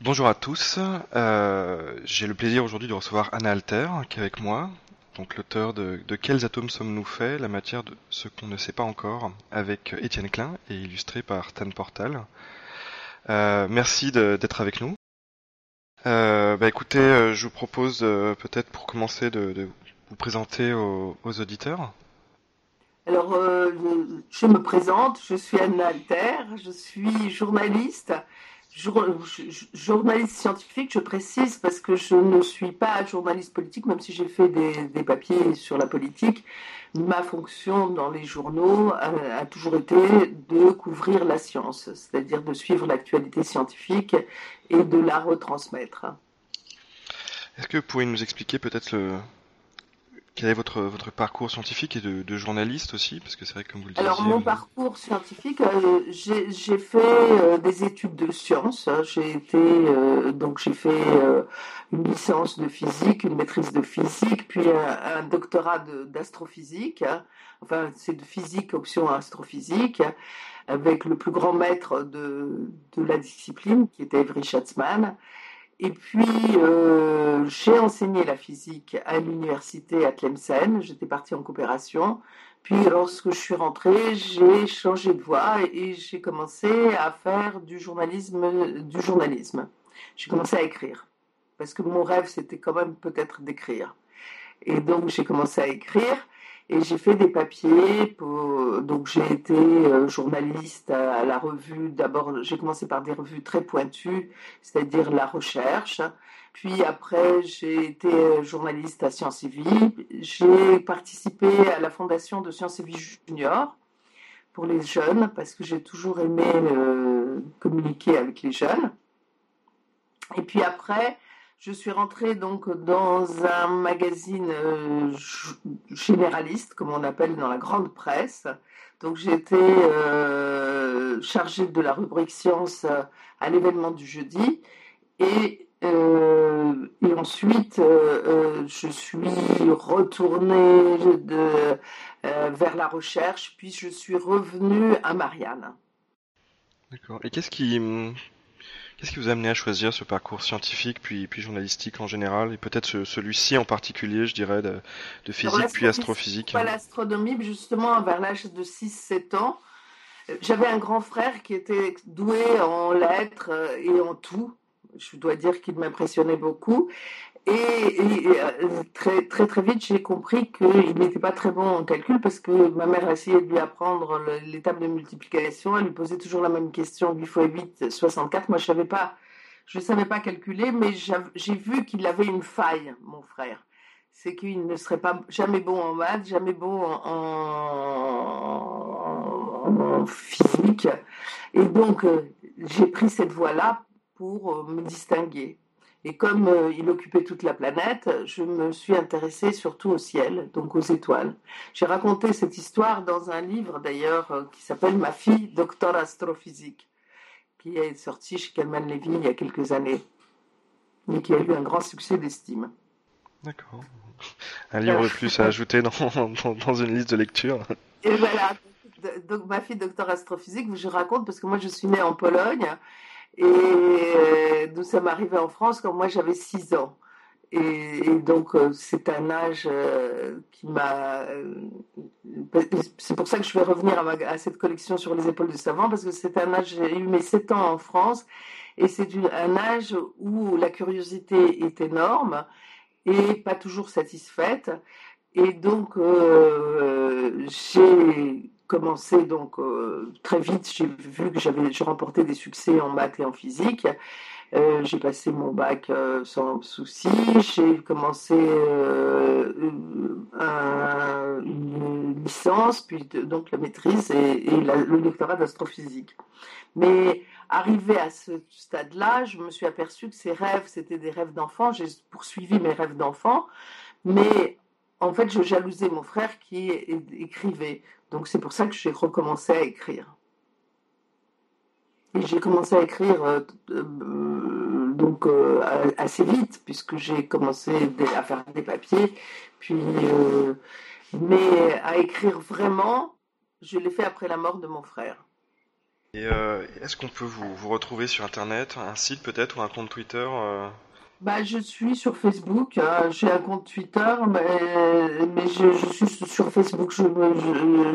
Bonjour à tous, euh, j'ai le plaisir aujourd'hui de recevoir Anna Alter qui est avec moi, donc l'auteur de, de Quels atomes sommes-nous faits, la matière de ce qu'on ne sait pas encore, avec Étienne Klein et illustré par Tan Portal. Euh, merci d'être avec nous. Euh, bah écoutez, euh, je vous propose peut-être pour commencer de, vous présenter aux, aux auditeurs. Alors, je me présente, je suis Anna Alter, je suis journaliste journaliste scientifique, je précise, parce que je ne suis pas journaliste politique, même si j'ai fait des, papiers sur la politique. Ma fonction dans les journaux a, a toujours été de couvrir la science, c'est-à-dire de suivre l'actualité scientifique et de la retransmettre. Est-ce que vous pouvez nous expliquer peut-être le, quel est votre, votre parcours scientifique et de, de journaliste aussi Parce que c'est vrai que comme vous le disiez... Alors mon parcours scientifique, euh, j'ai fait euh, des études de sciences. J'ai été euh, donc j'ai fait euh, une licence de physique, une maîtrise de physique, puis un, un doctorat d'astrophysique. Enfin c'est de physique option astrophysique avec le plus grand maître de, de la discipline qui était Avery Schatzman. Et puis, euh, j'ai enseigné la physique à l'université à Tlemcen. J'étais partie en coopération. Puis, lorsque je suis rentrée, j'ai changé de voie et j'ai commencé à faire du journalisme. Du journalisme. J'ai commencé à écrire. Parce que mon rêve, c'était quand même peut-être d'écrire. Et donc, j'ai commencé à écrire. Et j'ai fait des papiers, donc j'ai été euh, journaliste à, la revue, d'abord j'ai commencé par des revues très pointues, c'est-à-dire la recherche, puis après j'ai été journaliste à Sciences et Vie, j'ai participé à la fondation de Sciences et Vie Junior pour les jeunes, parce que j'ai toujours aimé euh, communiquer avec les jeunes. Et puis après, je suis rentrée donc dans un magazine euh, généraliste, comme on appelle dans la grande presse. Donc été euh, chargée de la rubrique science à l'événement du jeudi. Et, euh, ensuite, euh, je suis retournée euh, vers la recherche, puis je suis revenue à Marianne. D'accord. Et qu'est-ce qui, Qu'est-ce qui vous a amené à choisir ce parcours scientifique puis, puis journalistique en général et peut-être ce, celui-ci en particulier, je dirais, de, de physique puis astrophysique Pas l'astronomie, justement vers l'âge de 6-7 ans. J'avais un grand frère qui était doué en lettres et en tout. Je dois dire qu'il m'impressionnait beaucoup. Et, et, très, très très vite, j'ai compris qu'il n'était pas très bon en calcul parce que ma mère essayait de lui apprendre l'étape de multiplication. Elle lui posait toujours la même question 8 x 8, 64. Moi, je savais pas, je savais pas calculer, mais j'ai vu qu'il avait une faille, mon frère. C'est qu'il ne serait pas jamais bon en maths, jamais bon en physique. Et donc, euh, j'ai pris cette voie-là pour euh, me distinguer. Et comme euh, il occupait toute la planète, je me suis intéressée surtout au ciel, donc aux étoiles. J'ai raconté cette histoire dans un livre d'ailleurs euh, qui s'appelle Ma fille, docteur astrophysique, qui est sorti chez Kalman Levy il y a quelques années et qui a eu un grand succès d'estime. D'accord. Un livre plus à ajouter dans, dans, dans, une liste de lecture. Et voilà. Donc, ma fille, docteur astrophysique, je raconte parce que moi je suis née en Pologne et nous sommes arrivés en France quand moi j'avais 6 ans. Et, donc euh, c'est un âge euh, qui m'a... Euh, c'est pour ça que je vais revenir à, cette collection sur les épaules du savant, parce que c'est un âge, j'ai eu mes 7 ans en France, et c'est un âge où la curiosité est énorme et pas toujours satisfaite. Et donc euh, j'ai commencé donc euh, très vite, j'ai vu que j'avais remporté des succès en maths et en physique. Euh, j'ai passé mon bac euh, sans souci. J'ai commencé un, une licence, puis donc la maîtrise et, le doctorat d'astrophysique. Mais arrivé à ce stade-là, je me suis aperçue que ces rêves, c'était des rêves d'enfant. J'ai poursuivi mes rêves d'enfant, mais en fait, je jalousais mon frère qui écrivait. Donc c'est pour ça que j'ai recommencé à écrire. Et j'ai commencé à écrire donc assez vite, puisque j'ai commencé à faire des papiers. Puis, mais à écrire vraiment, je l'ai fait après la mort de mon frère. Est-ce qu'on peut vous, retrouver sur Internet, un site peut-être ou un compte Twitter bah, je suis sur Facebook. Hein. J'ai un compte Twitter, mais, mais je, suis sur Facebook. Je,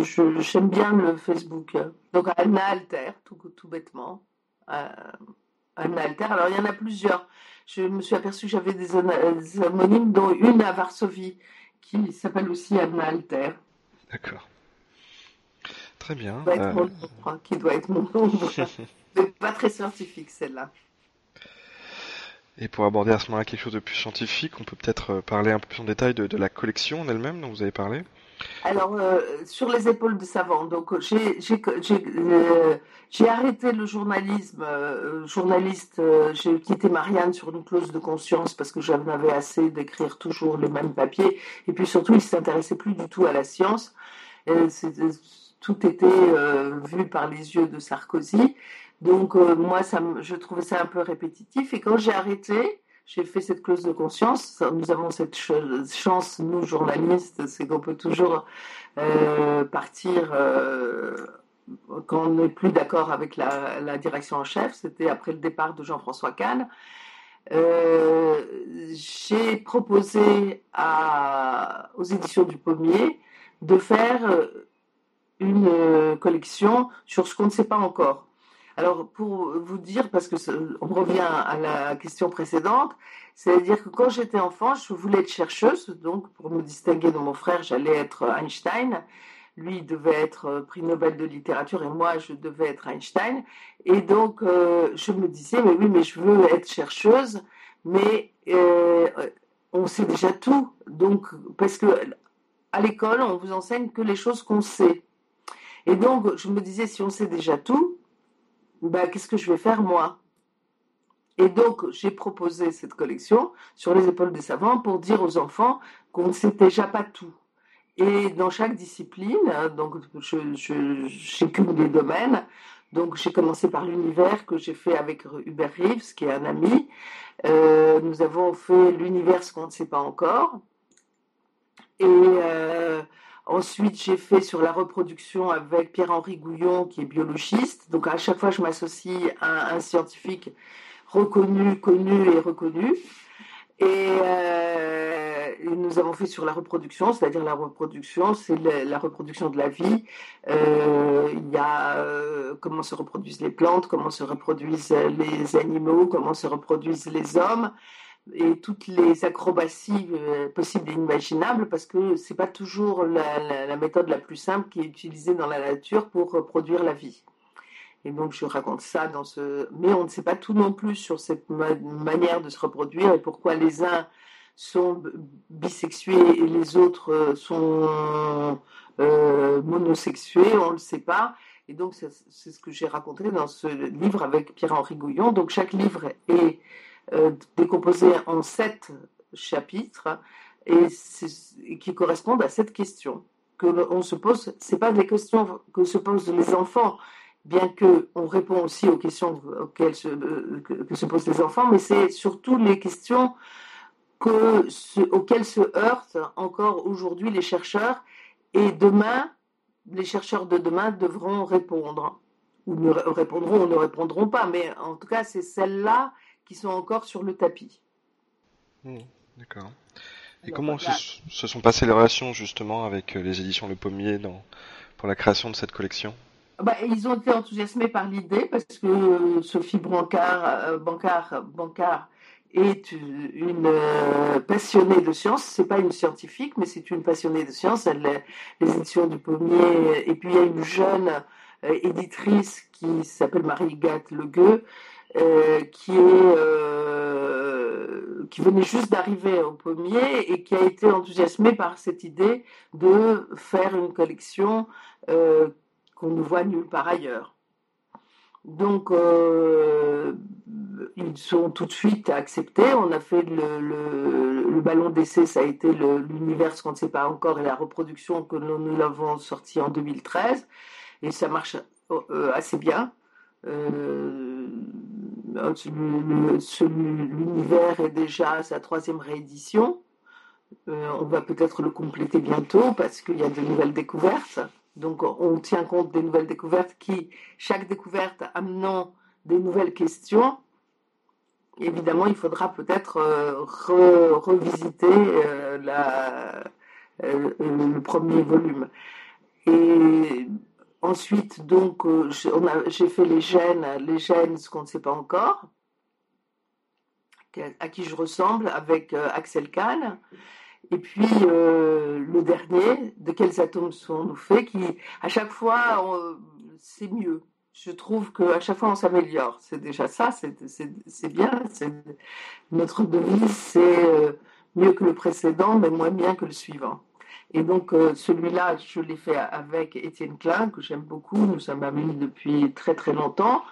je, j'aime bien le Facebook. Donc, Anna Alter, tout, tout bêtement. Euh, Anna Alter. Alors, il y en a plusieurs. Je me suis aperçue que j'avais des, homonymes, dont une à Varsovie, qui s'appelle aussi Anna Alter. D'accord. Très bien. Qui doit être euh, mon nom. Qui doit être mon nom. pas très scientifique, celle-là. Et pour aborder à ce moment-là quelque chose de plus scientifique, on peut peut-être euh, parler un peu plus en détail de, la collection en elle-même dont vous avez parlé. Alors, euh, sur les épaules de savant, donc j'ai euh, arrêté le journalisme, journaliste, j'ai quitté Marianne sur une clause de conscience parce que j'en avais assez d'écrire toujours les mêmes papiers, et puis surtout, il ne s'intéressait plus du tout à la science. tout était vu par les yeux de Sarkozy. Donc euh, moi, je trouvais ça un peu répétitif. Et quand j'ai arrêté, j'ai fait cette clause de conscience. Nous avons cette chance, nous journalistes, c'est qu'on peut toujours euh, partir euh, quand on n'est plus d'accord avec la, direction en chef. C'était après le départ de Jean-François Kahn. j'ai proposé aux éditions du Pommier de faire une collection sur ce qu'on ne sait pas encore. Alors, pour vous dire, parce que on revient à la question précédente, c'est-à-dire que quand j'étais enfant, je voulais être chercheuse, donc pour me distinguer de mon frère, j'allais être Einstein. Lui devait être euh, prix Nobel de littérature et moi, je devais être Einstein. Et donc, euh, je me disais, mais oui, mais je veux être chercheuse, mais euh, on sait déjà tout. Donc, parce que à l'école, on vous enseigne que les choses qu'on sait. Et donc, je me disais, si on sait déjà tout, ben, qu'est-ce que je vais faire moi? Et donc, j'ai proposé cette collection sur les épaules des savants pour dire aux enfants qu'on ne sait déjà pas tout. Et dans chaque discipline, donc je, je, des domaines. Donc j'ai commencé par l'univers que j'ai fait avec Hubert Reeves, qui est un ami. Euh, nous avons fait l'univers qu'on ne sait pas encore. Et euh, Ensuite, j'ai fait sur la reproduction avec Pierre-Henri Gouillon, qui est biologiste. Donc, à chaque fois, je m'associe à un scientifique reconnu, connu et reconnu. Et, euh, nous avons fait sur la reproduction, c'est-à-dire la reproduction, c'est la reproduction de la vie. Euh, il y a euh, comment se reproduisent les plantes, comment se reproduisent les animaux, comment se reproduisent les hommes et toutes les acrobaties euh, possibles et imaginables parce que c'est pas toujours la, méthode la plus simple qui est utilisée dans la nature pour reproduire la vie. Et donc je raconte ça dans ce, mais on ne sait pas tout non plus sur cette manière de se reproduire et pourquoi les uns sont bisexués et les autres sont euh, monosexués, on ne le sait pas. Et donc c'est ce que j'ai raconté dans ce livre avec Pierre-Henri Gouillon. Donc chaque livre est euh, décomposé en sept chapitres et, qui correspondent à cette question que on se pose. C'est pas des questions que se posent les enfants, bien que on répond aussi aux questions auxquelles se, euh, que, se posent les enfants, mais c'est surtout les questions que, auxquelles se heurtent encore aujourd'hui les chercheurs. Et demain, les chercheurs de demain devront répondre. Ou ne répondront ou ne répondront pas, mais en tout cas, c'est celle-là qui sont encore sur le tapis. Hmm, d'accord. Et comment se, sont passées les relations justement avec euh, les éditions Le Pommier dans, pour la création de cette collection? Bah, Ils ont été enthousiasmés par l'idée parce que euh, Sophie Brancard, euh, est une passionnée de science. C'est pas une scientifique, mais c'est une passionnée de science. Elle, les éditions du Pommier, et puis il y a une jeune éditrice qui s'appelle Marie-Gat Legueux, euh, qui, est, euh, qui venait juste d'arriver au pommier et qui a été enthousiasmé par cette idée de faire une collection euh, qu'on ne voit nulle part ailleurs. Donc, ils sont tout de suite acceptés. On a fait le, ballon d'essai, ça a été l'univers qu'on ne sait pas encore et la reproduction que nous, nous l'avons sorti en 2013. Et ça marche assez bien. L'univers est déjà à sa troisième réédition. on va peut-être le compléter bientôt parce qu'il y a de nouvelles découvertes. Donc on tient compte des nouvelles découvertes qui, chaque découverte amenant des nouvelles questions, évidemment il faudra peut-être euh, revisiter euh, euh, le premier volume. Et ensuite, donc, j'ai fait les gènes, les gènes, ce qu'on ne sait pas encore, à qui je ressemble, avec Axel Kahn. Et puis euh, le dernier, de quels atomes sont-nous faits, qui à chaque fois c'est mieux. Je trouve qu'à chaque fois on s'améliore. C'est déjà ça, c'est bien. Notre devise, c'est euh, mieux que le précédent, mais moins bien que le suivant. Et donc euh, celui-là, je l'ai fait avec Étienne Klein, que j'aime beaucoup. Nous sommes amis depuis très très longtemps.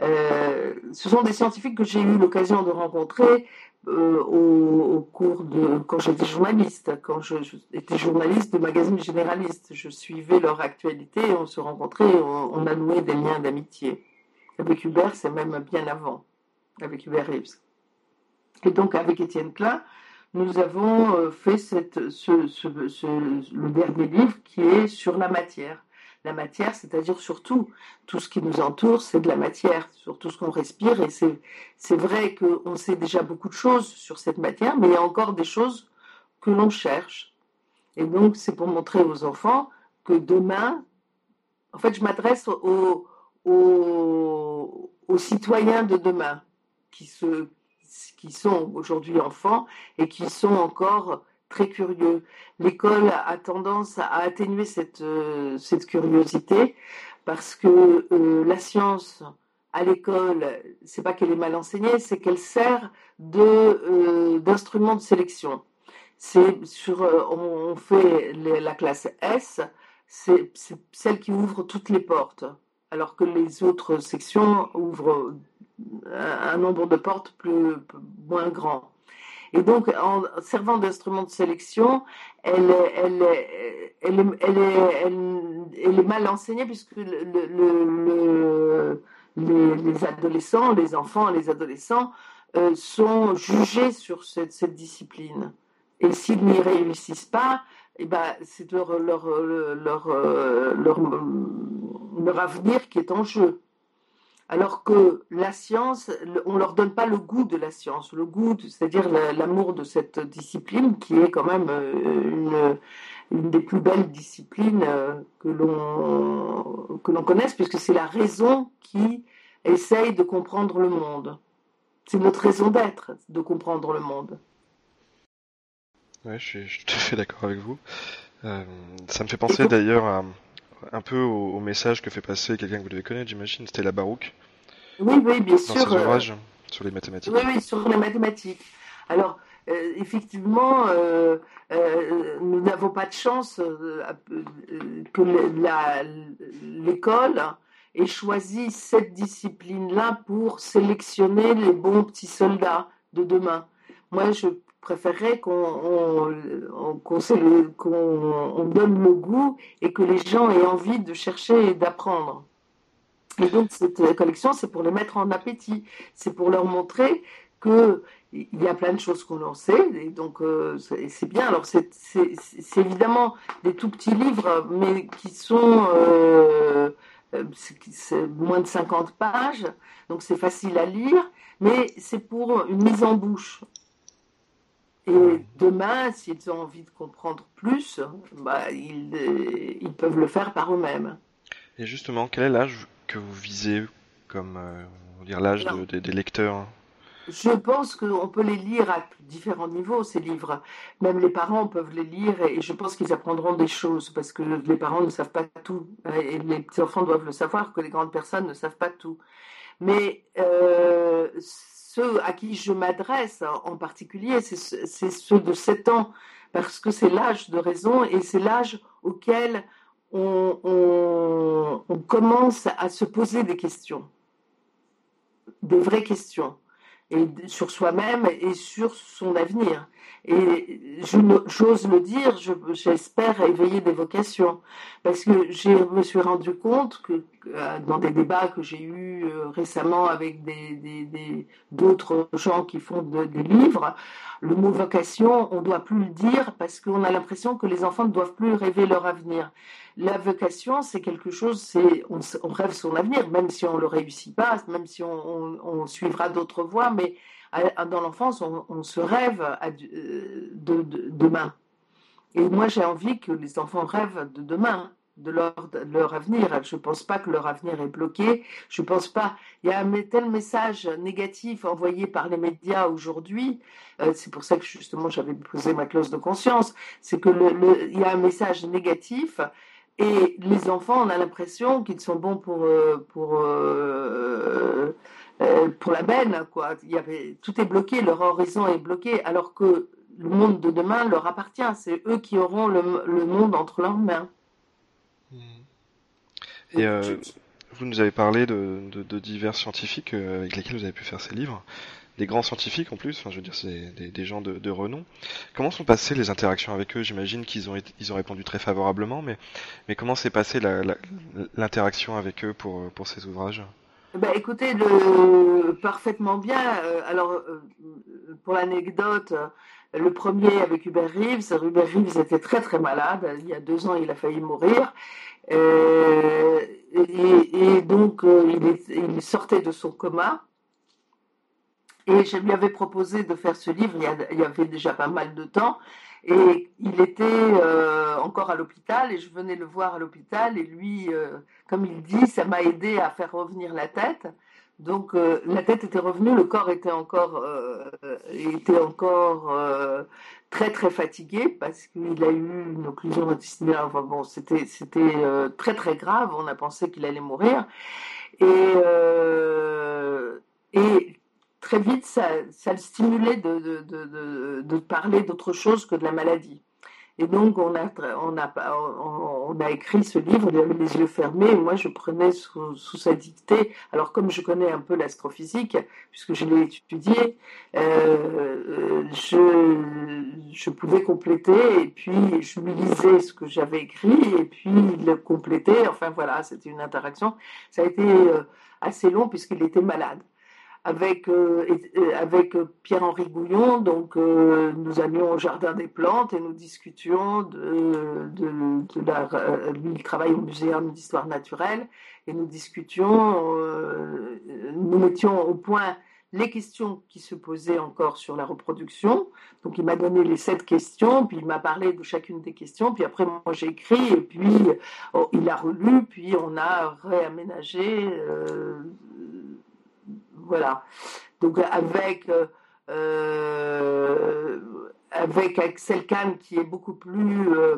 ce sont des scientifiques que j'ai eu l'occasion de rencontrer euh, au, cours de quand j'étais journaliste, quand j'étais journaliste de magazines généralistes, je suivais leur actualité, on se rencontrait, on, a noué des liens d'amitié. Avec Hubert, c'est même bien avant, avec Hubert Reeves. Et donc avec Étienne Klein, nous avons euh, fait ce, le dernier livre qui est sur la matière la matière, c'est-à-dire surtout tout ce qui nous entoure, c'est de la matière, sur tout ce qu'on respire. Et c'est vrai qu'on sait déjà beaucoup de choses sur cette matière, mais il y a encore des choses que l'on cherche. Et donc, c'est pour montrer aux enfants que demain, en fait, je m'adresse aux, aux, aux, citoyens de demain, qui, se, qui sont aujourd'hui enfants et qui sont encore très curieux. L'école a tendance à atténuer cette, euh, cette curiosité parce que euh, la science à l'école, c'est pas qu'elle est mal enseignée, c'est qu'elle sert de euh, d'instrument de sélection. C'est sur, on fait la classe S, c'est celle qui ouvre toutes les portes, alors que les autres sections ouvrent un, nombre de portes plus moins grand. Et donc, en servant d'instrument de sélection, elle, est mal enseignée puisque le, les, adolescents, les enfants les adolescents euh, sont jugés sur cette, discipline. Et s'ils n'y réussissent pas, eh ben, c'est leur avenir qui est en jeu. Alors que la science, on ne leur donne pas le goût de la science, le goût, c'est-à-dire l'amour de cette discipline qui est quand même euh, une, des plus belles disciplines euh, que l'on que l'on connaisse, puisque c'est la raison qui essaye de comprendre le monde. C'est notre raison d'être, de comprendre le monde. Oui, je suis, tout à fait d'accord avec vous. Euh, ça me fait penser d'ailleurs à, un peu au, message que fait passer quelqu'un que vous devez connaître, j'imagine, c'était la Barouk. Oui, oui, bien sûr. Dans ses euh, ouvrages sur les mathématiques. Oui, oui, sur les mathématiques. Alors, euh, effectivement, euh, nous n'avons pas de chance que l'école ait choisi cette discipline-là pour sélectionner les bons petits soldats de demain. Moi, je préférerais qu'on donne le goût et que les gens aient envie de chercher et d'apprendre. Et donc cette collection, c'est pour les mettre en appétit, c'est pour leur montrer que il y a plein de choses qu'on en sait, et donc euh, c'est bien. Alors c'est évidemment des tout petits livres, mais qui sont euh, moins de 50 pages, donc c'est facile à lire, mais c'est pour une mise en bouche. Et demain, s'ils ont envie de comprendre plus, bah, ils, ils, peuvent le faire par eux-mêmes. Et justement, quel est l'âge que vous visez comme euh, dire l'âge des lecteurs Je pense qu'on peut les lire à différents niveaux, ces livres. Même les parents peuvent les lire et je pense qu'ils apprendront des choses parce que les parents ne savent pas tout. Et les petits enfants doivent le savoir que les grandes personnes ne savent pas tout. Mais euh, ceux à qui je m'adresse en particulier, c'est ceux de 7 ans, parce que c'est l'âge de raison et c'est l'âge auquel on, commence à se poser des questions, des vraies questions. sur soi-même et sur son avenir. Et j'ose le dire, j'espère éveiller des vocations. Parce que je me suis rendu compte que euh, dans des débats que j'ai eus euh, récemment avec d'autres des, gens qui font des livres, le mot vocation, on ne doit plus le dire parce qu'on a l'impression que les enfants ne doivent plus rêver leur avenir. La vocation, c'est quelque chose, on, rêve son avenir, même si on ne le réussit pas, même si on suivra d'autres voies, mais dans l'enfance, on, se rêve euh, de, demain. Et moi, j'ai envie que les enfants rêvent de demain, de leur, avenir. Je ne pense pas que leur avenir est bloqué. Je ne pense pas. Il y a un tel message négatif envoyé par les médias aujourd'hui. Euh, c'est pour ça que justement j'avais posé ma clause de conscience. C'est que le, il y a un message négatif. Et les enfants, on a l'impression qu'ils sont bons pour, euh, pour pour la benne, quoi. Il y avait, tout est bloqué, leur horizon est bloqué, alors que le monde de demain leur appartient. C'est eux qui auront le, monde entre leurs mains. Et euh, vous nous avez parlé de, divers scientifiques euh, avec lesquels vous avez pu faire ces livres, des grands scientifiques en plus. Enfin, je veux dire, c'est des, gens de, renom. Comment sont passées les interactions avec eux? J'imagine qu'ils ont ils ont répondu très favorablement, mais mais comment s'est passée l'interaction avec eux pour pour ces ouvrages? Bah, écoutez, parfaitement bien. Euh, alors, euh, pour l'anecdote, le premier avec Hubert Reeves, Hubert Reeves était très très malade. Il y a deux ans, il a failli mourir. Euh, et, donc, il, il, sortait de son coma. Et je lui avais proposé de faire ce livre il y avait déjà pas mal de temps. Et il était euh, encore à l'hôpital et je venais le voir à l'hôpital et lui, euh, comme il dit, ça m'a aidé à faire revenir la tête. Donc euh, la tête était revenue, le corps était encore, était encore très très fatigué parce qu'il a eu une occlusion intestinale. Enfin bon, c'était c'était très très grave. On a pensé qu'il allait mourir et et très vite, ça, le stimulait de, parler d'autre chose que de la maladie. Et donc, on a, écrit ce livre, il avait les yeux fermés, et moi, je prenais sous, sa dictée. Alors, comme je connais un peu l'astrophysique, puisque je l'ai étudié, euh, je, je pouvais compléter, et puis je lui lisais ce que j'avais écrit, et puis il le complétait. Enfin, voilà, c'était une interaction. Ça a été euh, assez long, puisqu'il était malade avec, euh, avec Pierre-Henri Gouillon. Donc, euh, nous allions au Jardin des Plantes et nous discutions de, de, la. Lui, il travaille au Muséum d'histoire naturelle et nous discutions, euh, nous mettions au point les questions qui se posaient encore sur la reproduction. Donc il m'a donné les sept questions, puis il m'a parlé de chacune des questions, puis après moi j'ai écrit, et puis oh, il a relu, puis on a réaménagé voilà. Donc avec euh, euh, avec Axel Kahn qui est beaucoup plus euh,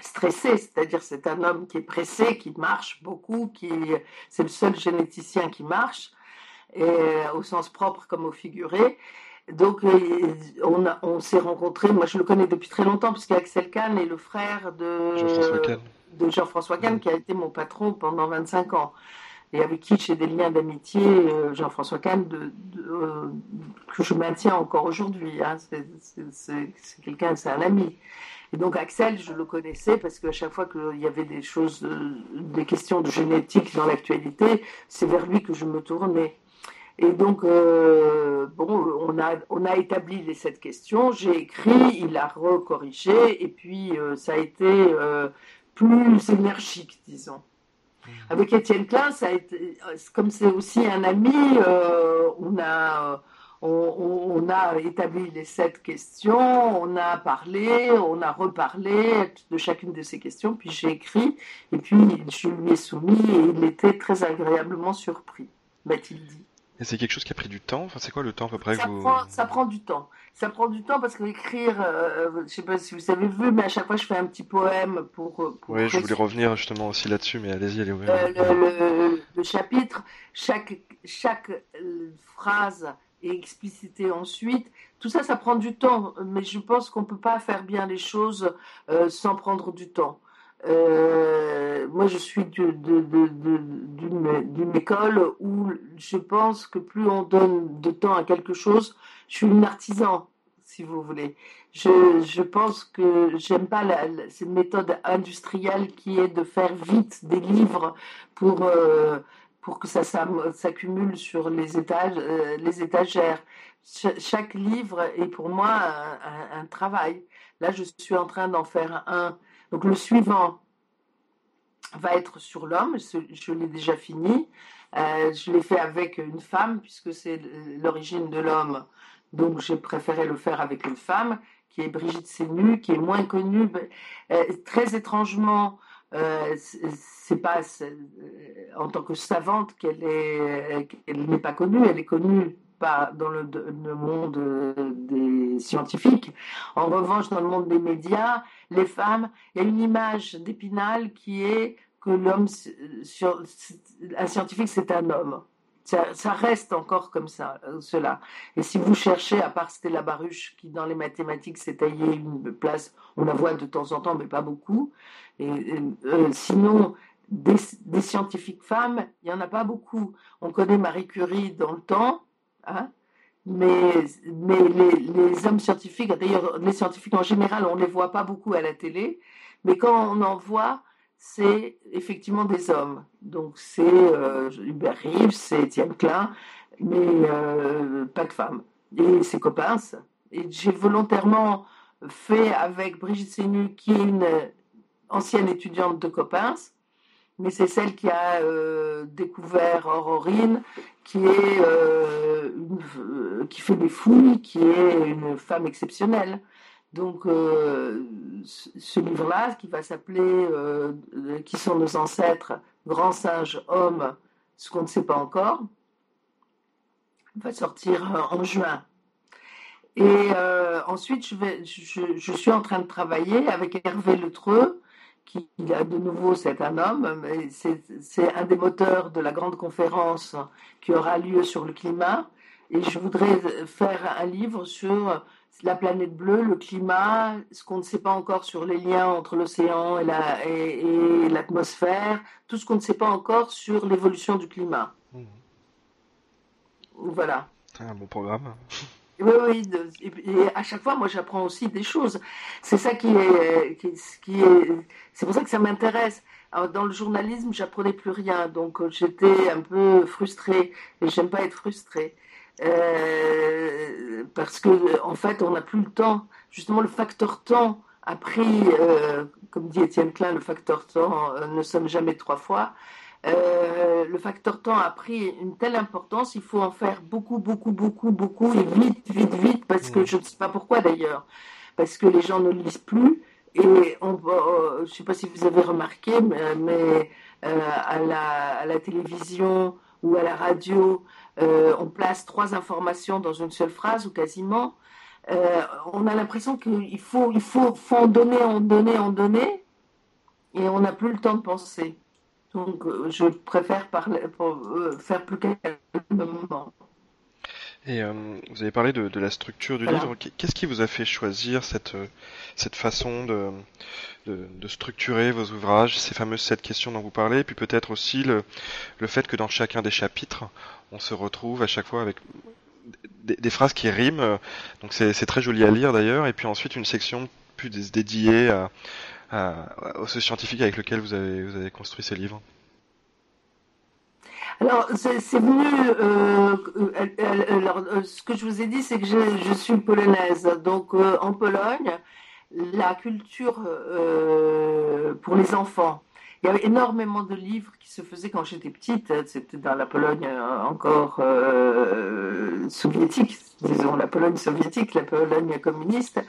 stressé, c'est-à-dire c'est un homme qui est pressé, qui marche beaucoup, qui c'est le seul généticien qui marche, et, au sens propre comme au figuré. Donc on, on s'est rencontrés, moi je le connais depuis très longtemps, puisque Axel Kahn est le frère de Jean-François Kahn, de Jean-François Kahn qui a été mon patron pendant 25 ans et avec qui j'ai des liens d'amitié, euh, Jean-François Kahn, euh, que je maintiens encore aujourd'hui. Hein. C'est quelqu'un, c'est un ami. Et donc Axel, je le connaissais parce qu'à chaque fois qu'il y avait des choses, euh, des questions de génétique dans l'actualité, c'est vers lui que je me tournais. Et donc, bon, on a, établi les sept questions, j'ai écrit, il a recorrigé, et puis ça a été plus énergique, disons. Avec Étienne Klein, ça a été, comme c'est aussi un ami, euh, on, a, on, a établi les sept questions, on a parlé, on a reparlé de chacune de ces questions, puis j'ai écrit, et puis je lui ai soumis, et il était très agréablement surpris, m'a-t-il dit. Et c'est quelque chose qui a pris du temps? Enfin, c'est quoi le temps à peu près ça, vous... prend, ça prend du temps. Ça prend du temps parce que écrire, euh, je ne sais pas si vous avez vu, mais à chaque fois je fais un petit poème pour. pour oui, je voulais revenir justement aussi là-dessus, mais allez-y, allez ouvrir. Euh, le, chapitre, chaque, chaque euh, phrase est explicitée ensuite. Tout ça, ça prend du temps, mais je pense qu'on ne peut pas faire bien les choses sans prendre du temps. Euh, moi, je suis d'une école où je pense que plus on donne de temps à quelque chose, je suis une artisan, si vous voulez. Je, pense que j'aime pas cette méthode industrielle qui est de faire vite des livres pour, euh, pour que ça s'accumule sur les, étages, euh, les étagères. chaque livre est pour moi un travail. Là, je suis en train d'en faire un donc le suivant va être sur l'homme, je, l'ai déjà fini. Euh, je l'ai fait avec une femme puisque c'est l'origine de l'homme. Donc j'ai préféré le faire avec une femme qui est Brigitte Sénu, qui est moins connue. Euh, très étrangement, euh, c'est pas en tant que savante qu'elle n'est pas connue, elle est connue dans le, monde des scientifiques. En revanche, dans le monde des médias, les femmes, il y a une image d'Épinal qui est que l'homme, un scientifique, c'est un homme. Ça, reste encore comme ça, euh, cela. Et si vous cherchez, à part Stella Baruch, qui dans les mathématiques s'est taillé une place, on la voit de temps en temps, mais pas beaucoup. Et, euh, sinon, des, des, scientifiques femmes, il n'y en a pas beaucoup. On connaît Marie Curie dans le temps, Hein. Mais, mais les, hommes scientifiques, d'ailleurs les scientifiques en général, on ne les voit pas beaucoup à la télé, mais quand on en voit, c'est effectivement des hommes. Donc c'est euh, Hubert Reeves, c'est Étienne Klein, mais euh, pas de femmes. Et ses copains. Et j'ai volontairement fait avec Brigitte Sénu, qui est une ancienne étudiante de Coppens, mais c'est celle qui a euh, découvert Aurorine, qui est euh, euh, qui fait des fouilles, qui est une femme exceptionnelle. Donc ce livre-là, qui va s'appeler Qui sont nos ancêtres, grands singes, hommes, ce qu'on ne sait pas encore, va sortir en juin. Et ensuite, je, suis en train de travailler avec Hervé Letreux, qui a de nouveau, c'est un homme, c'est un des moteurs de la grande conférence qui aura lieu sur le climat. Et je voudrais faire un livre sur la planète bleue, le climat, ce qu'on ne sait pas encore sur les liens entre l'océan et l'atmosphère, tout ce qu'on ne sait pas encore sur l'évolution du climat. Mmh. Voilà. Un bon programme. Oui, oui, et à chaque fois, moi, j'apprends aussi des choses. C'est ça qui est, qui, est, c'est pour ça que ça m'intéresse. Dans le journalisme, j'apprenais plus rien, donc euh, j'étais un peu frustrée, et j'aime pas être frustrée. Euh, parce que en fait, on n'a plus le temps. Justement, le facteur temps a pris, euh, comme dit Étienne Klein, le facteur temps ne sommes jamais trois fois. Euh, le facteur temps a pris une telle importance, il faut en faire beaucoup, beaucoup, beaucoup, beaucoup, et vite, vite, vite, parce que je ne sais pas pourquoi d'ailleurs, parce que les gens ne lisent plus, et on, euh, je ne sais pas si vous avez remarqué, mais, euh, à, la, à, la, télévision ou à la radio, on place trois informations dans une seule phrase ou quasiment. on a l'impression qu'il faut, il faut, faut en donner, en donner, en donner, et on n'a plus le temps de penser. Donc, euh, je préfère parler, euh, faire plus calmement. Et euh, vous avez parlé de, la structure du livre. Qu'est-ce qui vous a fait choisir cette, cette façon de, de, structurer vos ouvrages, ces fameuses sept questions dont vous parlez, et puis peut-être aussi le, le fait que dans chacun des chapitres, on se retrouve à chaque fois avec des, phrases qui riment. Donc c'est très joli à lire d'ailleurs. Et puis ensuite une section plus dédiée à, ce scientifique avec lequel vous avez, construit ces livres alors, c'est venu. Euh, euh, alors, euh, ce que je vous ai dit, c'est que je, suis polonaise. Donc, en Pologne, la culture pour les enfants. Il y avait énormément de livres qui se faisaient quand j'étais petite. C'était dans la Pologne encore soviétique, disons la Pologne soviétique, la Pologne communiste.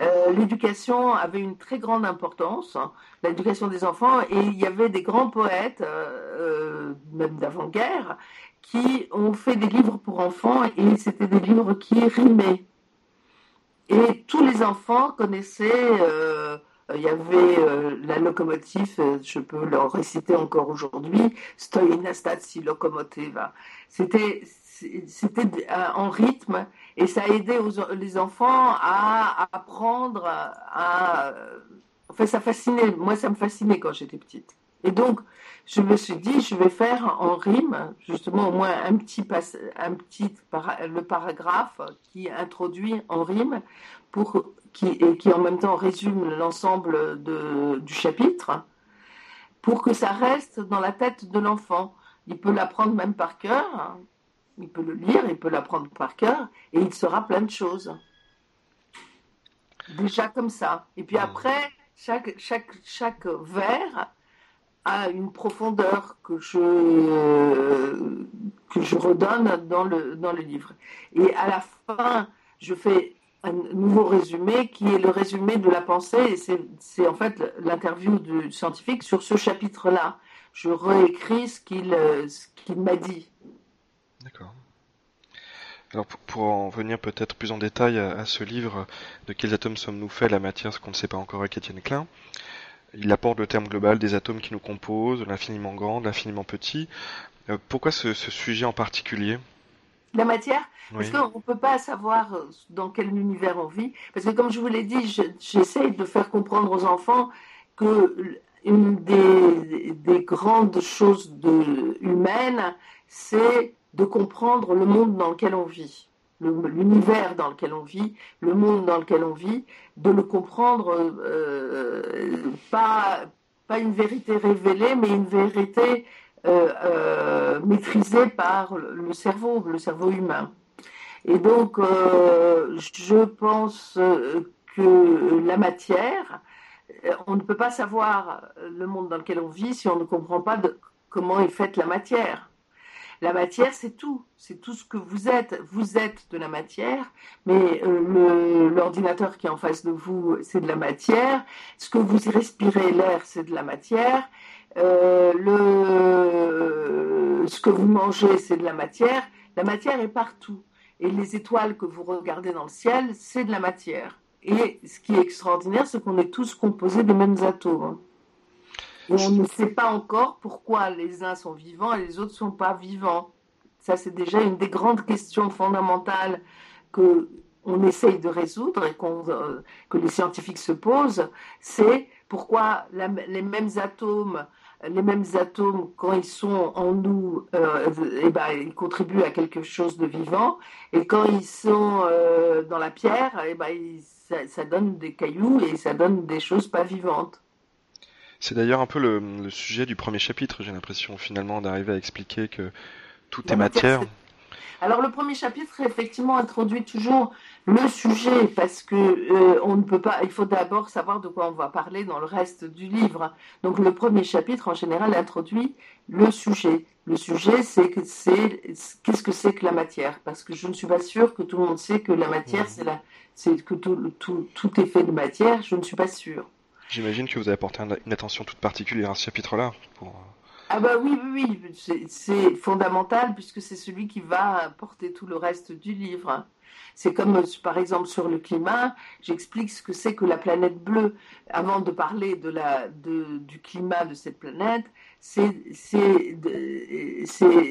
Euh, l'éducation avait une très grande importance, hein, l'éducation des enfants, et il y avait des grands poètes, euh, euh, même d'avant-guerre, qui ont fait des livres pour enfants, et c'était des livres qui rimaient. Et tous les enfants connaissaient, il y avait la locomotive, je peux le réciter encore aujourd'hui, Stoi Nastasi Lokomotiva. C'était c'était en rythme et ça a aidé les enfants à apprendre à, Enfin, ça fascinait. Moi, ça me fascinait quand j'étais petite. Et donc, je me suis dit, je vais faire en rime, justement, au moins un petit, un petit le paragraphe qui introduit en rime pour, qui, et qui en même temps résume l'ensemble du chapitre pour que ça reste dans la tête de l'enfant. Il peut l'apprendre même par cœur, il peut le lire, il peut l'apprendre par cœur, et il sera plein de choses. Déjà comme ça. Et puis après, chaque, chaque, chaque vers a une profondeur que je, que je redonne dans le, dans le livre. Et à la fin, je fais un nouveau résumé qui est le résumé de la pensée et c'est en fait l'interview du scientifique sur ce chapitre-là. Je réécris ce qu'il qu'il m'a dit. D'accord. Alors pour, en venir peut-être plus en détail à, ce livre, de quels atomes sommes-nous faits, la matière, ce qu'on ne sait pas encore avec Étienne Klein, il apporte le terme global des atomes qui nous composent, l'infiniment grand, l'infiniment petit. Euh, pourquoi ce, sujet en particulier? La matière? Parce qu'on ne peut pas savoir euh, dans quel univers on vit. Parce que comme je vous l'ai dit, j'essaie de faire comprendre aux enfants que une des, des grandes choses de, humaines, c'est de comprendre le monde dans lequel on vit l'univers dans lequel on vit, le monde dans lequel on vit, de le comprendre euh, pas, pas une vérité révélée, mais une vérité euh, euh, maîtrisée par le cerveau, le cerveau humain. Et donc, je pense que la matière, on ne peut pas savoir le monde dans lequel on vit si on ne comprend pas comment est faite la matière. La matière, c'est tout. C'est tout ce que vous êtes. Vous êtes de la matière, mais euh, l'ordinateur qui est en face de vous, c'est de la matière. Ce que vous respirez, l'air, c'est de la matière. Euh, le, ce que vous mangez, c'est de la matière. La matière est partout. Et les étoiles que vous regardez dans le ciel, c'est de la matière. Et ce qui est extraordinaire, c'est qu'on est tous composés des mêmes atomes on ne sait pas encore pourquoi les uns sont vivants et les autres ne sont pas vivants. Ça, c'est déjà une des grandes questions fondamentales que on essaye de résoudre et euh, que les scientifiques se posent, c'est pourquoi les mêmes atomes, les mêmes atomes quand ils sont en nous, euh, eh ben, ils contribuent à quelque chose de vivant, et quand ils sont euh, dans la pierre, eh ben, ça donne des cailloux et ça donne des choses pas vivantes. C'est d'ailleurs un peu le, sujet du premier chapitre, j'ai l'impression finalement d'arriver à expliquer que tout est matière. Alors le premier chapitre effectivement introduit toujours le sujet parce que euh, on ne peut pas. Il faut d'abord savoir de quoi on va parler dans le reste du livre. Donc le premier chapitre en général introduit le sujet. Le sujet, c'est que c'est qu'est-ce que c'est que la matière? Parce que je ne suis pas sûre que tout le monde sait que la matière, c'est la, c'est que tout, tout, tout est fait de matière. Je ne suis pas sûre. J'imagine que vous avez porté une attention toute particulière à ce chapitre-là. Euh, ah bah oui, oui, oui, c'est fondamental puisque c'est celui qui va porter tout le reste du livre. C'est comme par exemple sur le climat, j'explique ce que c'est que la planète bleue. Avant de parler de la, de, du climat de cette planète, c'est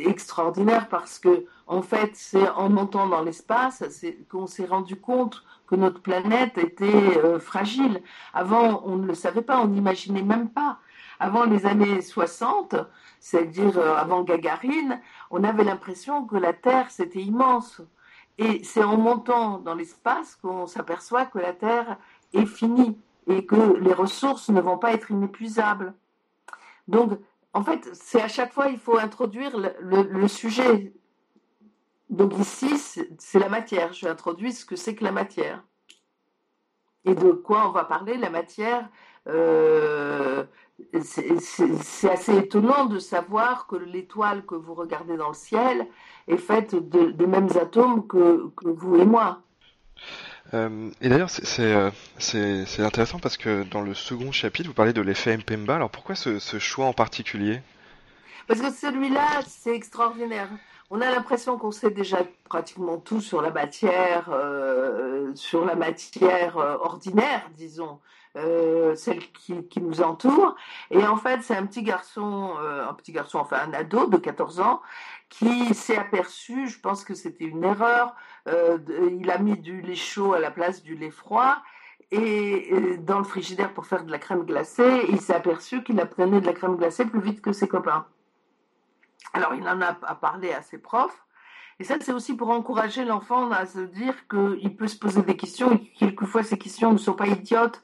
extraordinaire parce que en fait, c'est en montant dans l'espace qu'on s'est rendu compte que notre planète était euh, fragile. Avant, on ne le savait pas, on n'imaginait même pas. Avant les années 60, c'est-à-dire euh, avant Gagarine, on avait l'impression que la Terre, c'était immense. Et c'est en montant dans l'espace qu'on s'aperçoit que la Terre est finie et que les ressources ne vont pas être inépuisables. Donc, en fait, c'est à chaque fois, il faut introduire le sujet donc ici, c'est la matière. Je introduis ce que c'est que la matière. Et de quoi on va parler La matière, euh, c'est assez étonnant de savoir que l'étoile que vous regardez dans le ciel est faite des mêmes atomes que, vous et moi. Euh, et d'ailleurs, euh, c'est intéressant parce que dans le second chapitre, vous parlez de l'effet Mpemba. Alors pourquoi ce choix en particulier? Parce que celui-là, c'est extraordinaire on a l'impression qu'on sait déjà pratiquement tout sur la matière, euh, sur la matière euh, ordinaire, disons, euh, celle qui, nous entoure. Et en fait, c'est un petit garçon, un petit garçon, enfin un ado de 14 ans, qui s'est aperçu, je pense que c'était une erreur, il a mis du lait chaud à la place du lait froid. et, dans le frigidaire pour faire de la crème glacée, il s'est aperçu qu'il apprenait de la crème glacée plus vite que ses copains. Alors il en a parlé à ses profs. Et ça, c'est aussi pour encourager l'enfant à se dire qu'il peut se poser des questions et que quelquefois ces questions ne sont pas idiotes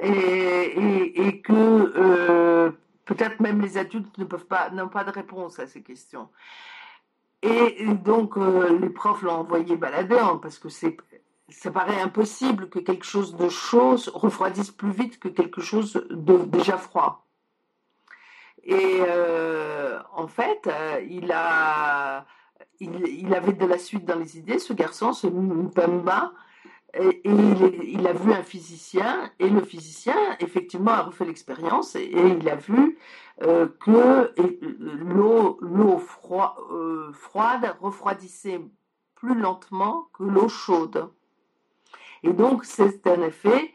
et, que euh, peut-être même les adultes pas, n'ont pas de réponse à ces questions. Et, donc euh, les profs l'ont envoyé balader hein, parce que c'est ça paraît impossible que quelque chose de chaud refroidisse plus vite que quelque chose de déjà froid. Et euh, en fait, euh, il, a, il, avait de la suite dans les idées, ce garçon, ce Mpemba, et, il, a vu un physicien, et le physicien, effectivement, a refait l'expérience, et, il a vu euh, que l'eau froide refroidissait plus lentement que l'eau chaude. Et donc, c'est un effet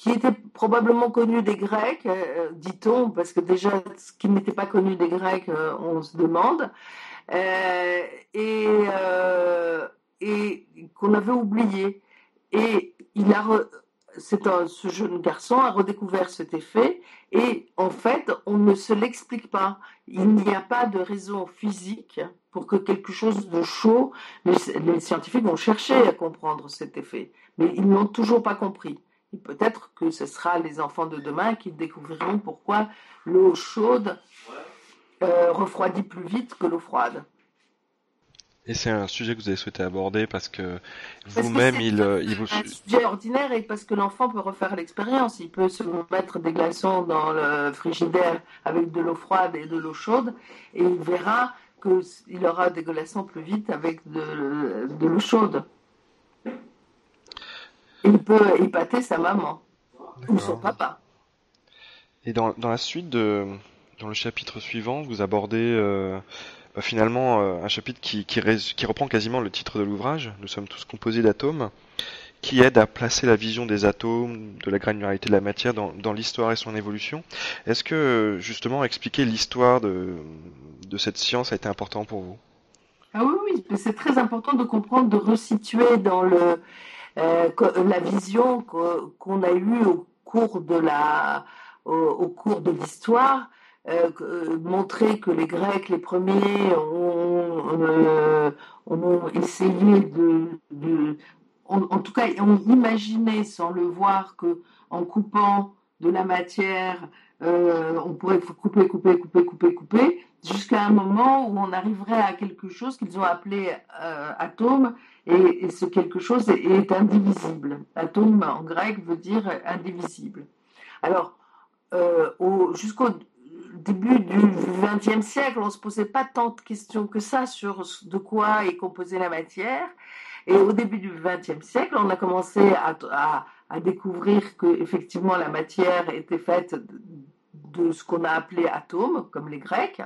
qui était probablement connu des Grecs, euh, dit-on, parce que déjà, ce qui n'était pas connu des Grecs, euh, on se demande, euh, et, qu'on avait oublié. Et il a, c'est ce jeune garçon a redécouvert cet effet, et en fait, on ne se l'explique pas. Il n'y a pas de raison physique pour que quelque chose de chaud, les, scientifiques vont chercher à comprendre cet effet, mais ils n'ont toujours pas compris. Et peut-être que ce sera les enfants de demain qui découvriront pourquoi l'eau chaude euh, refroidit plus vite que l'eau froide. Et c'est un sujet que vous avez souhaité aborder parce que vous-même, il, euh, il vous... un sujet ordinaire et parce que l'enfant peut refaire l'expérience. Il peut se mettre des glaçons dans le frigidaire avec de l'eau froide et de l'eau chaude et il verra qu'il aura des glaçons plus vite avec de, l'eau chaude. Il peut épater sa maman ou son papa. Et dans, la suite de dans le chapitre suivant, vous abordez euh, bah, finalement euh, un chapitre qui, qui, qui, reprend quasiment le titre de l'ouvrage. Nous sommes tous composés d'atomes, qui aide à placer la vision des atomes, de la granularité de la matière dans, dans l'histoire et son évolution. Est-ce que justement expliquer l'histoire de, de cette science a été important pour vous? Ah oui, oui, c'est très important de comprendre, de resituer dans le, euh, la vision qu'on a eue au cours de la, au, cours de l'histoire, euh, euh, montrer que les Grecs, les premiers, ont, ont essayé de, en, tout cas, ont imaginé sans le voir que en coupant de la matière, on pourrait couper, couper, couper, couper, couper, jusqu'à un moment où on arriverait à quelque chose qu'ils ont appelé euh, atome, et, ce quelque chose est, indivisible. Atome en grec veut dire indivisible. Alors, euh, jusqu'au début du XXe siècle, on ne se posait pas tant de questions que ça sur de quoi est composée la matière. Et au début du XXe siècle, on a commencé à, découvrir que effectivement la matière était faite de ce qu'on a appelé atome, comme les Grecs.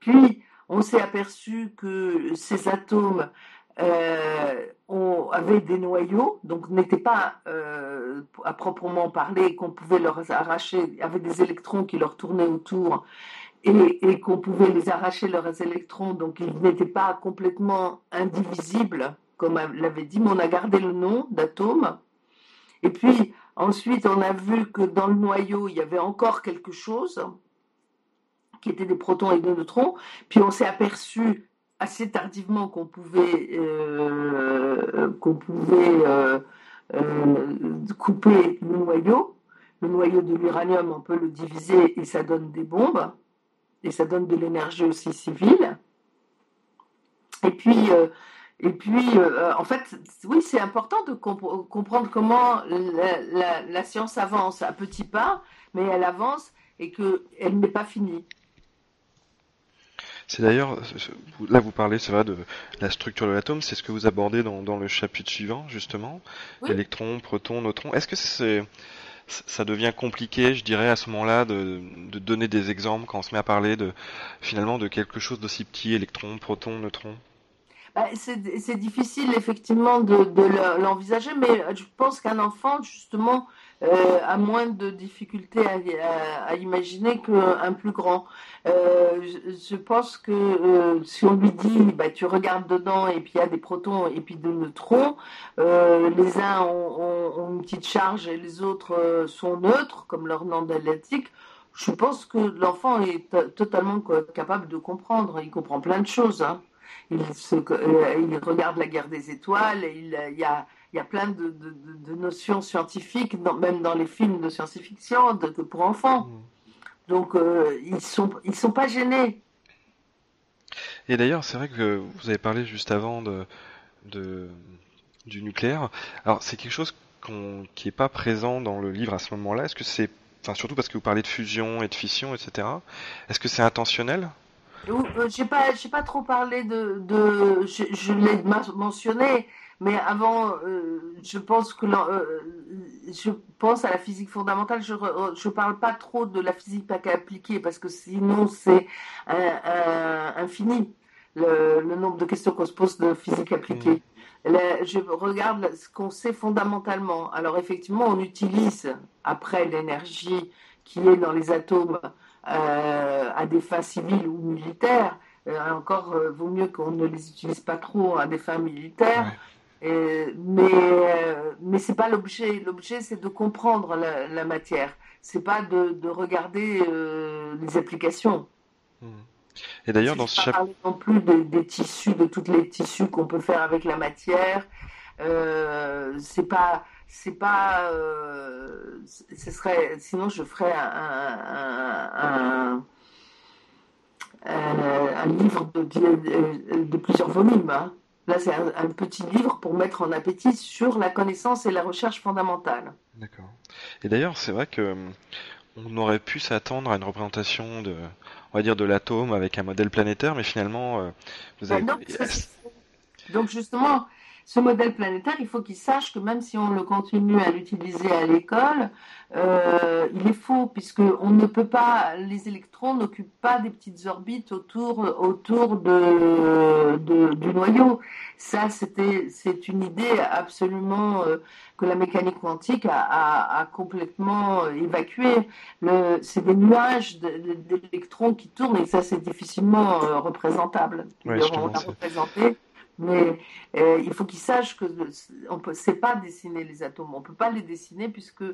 Puis, on s'est aperçu que ces atomes euh, avaient des noyaux, donc n'étaient pas euh, à proprement parler, qu'on pouvait leur arracher, avaient des électrons qui leur tournaient autour et, qu'on pouvait les arracher leurs électrons, donc ils n'étaient pas complètement indivisibles, comme l'avait dit, mais on a gardé le nom d'atome. Et puis ensuite, on a vu que dans le noyau, il y avait encore quelque chose, qui étaient des protons et des neutrons. Puis on s'est aperçu assez tardivement qu'on pouvait, euh, pouvait euh, euh, couper le noyau. Le noyau de l'uranium, on peut le diviser et ça donne des bombes. Et ça donne de l'énergie aussi civile. Et puis, et puis en fait, oui, c'est important de comprendre comment la, la, science avance à petits pas, mais elle avance et qu'elle n'est pas finie. C'est d'ailleurs, là vous parlez, c'est vrai, de la structure de l'atome, c'est ce que vous abordez dans, le chapitre suivant, justement. Électrons, protons, neutrons. Est-ce que c'est, ça devient compliqué, je dirais, à ce moment-là, de, donner des exemples quand on se met à parler de, finalement, de quelque chose d'aussi petit, électrons, protons, neutrons? Bah, c'est difficile effectivement de, l'envisager, mais je pense qu'un enfant, justement, euh, a moins de difficultés à, imaginer qu'un plus grand. Euh, je, pense que euh, si on lui dit, bah, tu regardes dedans et puis il y a des protons et puis des neutrons, les uns ont, une petite charge et les autres sont neutres, comme leur nom d'indique, je pense que l'enfant est totalement capable de comprendre. Il comprend plein de choses. Hein. Il, se, euh, il, regarde la guerre des étoiles. Il, il, y, a, il y a plein de, de, de notions scientifiques, même dans les films de science-fiction, pour enfants. Mmh. Donc, euh, ils sont, ils sont pas gênés. Et d'ailleurs, c'est vrai que vous avez parlé juste avant de, de du nucléaire. Alors, c'est quelque chose qui n'est pas présent dans le livre à ce moment-là. Est-ce que c'est Enfin, surtout parce que vous parlez de fusion et de fission, etc. Est-ce que c'est intentionnel? euh, J'ai pas, j'ai pas trop parlé de, de je, je l'ai mentionné, mais avant, euh, je pense que euh, je pense à la physique fondamentale. Je je parle pas trop de la physique appliquée parce que sinon c'est infini le, le, nombre de questions qu'on se pose de physique appliquée. Mmh je regarde ce qu'on sait fondamentalement. Alors effectivement, on utilise après l'énergie qui est dans les atomes euh, à des fins civiles ou militaires. Euh, encore, euh, vaut mieux qu'on ne les utilise pas trop à des fins militaires. mais mais c'est pas l'objet. L'objet, c'est de comprendre la, la matière. C'est pas de, de regarder les applications. Mmh. Et d'ailleurs, dans ce chapitre. non plus des, tissus, de tous les tissus qu'on peut faire avec la matière. Euh, c'est pas. C'est pas. Euh, ce serait. Sinon, je ferais un, un, livre de, de, plusieurs volumes. Hein. Là, c'est un, petit livre pour mettre en appétit sur la connaissance et la recherche fondamentale. D'accord. Et d'ailleurs, c'est vrai que on aurait pu s'attendre à une représentation de, on va dire, de l'atome avec un modèle planétaire, mais finalement, euh, vous avez... donc, justement, ce modèle planétaire, il faut qu'il sache que même si on le continue à l'utiliser à l'école, euh, il est faux puisque on ne peut pas, les électrons n'occupent pas des petites orbites autour autour de, de du noyau. Ça, c'était c'est une idée absolument euh, que la mécanique quantique a, a, a complètement évacuée. C'est des nuages d'électrons qui tournent et ça, c'est difficilement euh, représentable. A représenté mais euh, il faut qu'ils sachent que on peut, c'est pas dessiner les atomes. On peut pas les dessiner puisque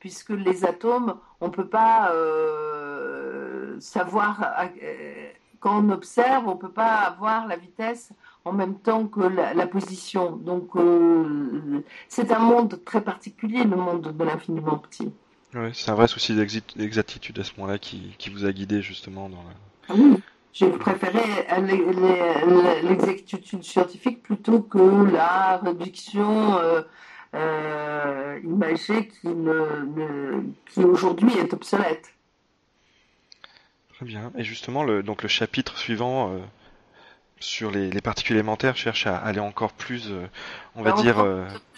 puisque les atomes, on peut pas euh, savoir euh, quand on observe, on peut pas avoir la vitesse en même temps que la, position. Donc euh, c'est un monde très particulier, le monde de l'infiniment petit. Oui, c'est un vrai souci d'exactitude à ce moment-là qui, qui, vous a guidé justement dans la... Ah oui. J'ai préféré l'exécution scientifique plutôt que la réduction euh, euh, imagée qui, ne, qui aujourd'hui est obsolète. Très bien. Et justement, le, donc le chapitre suivant euh, sur les, les, particules élémentaires cherche à aller encore plus, euh, on va dire,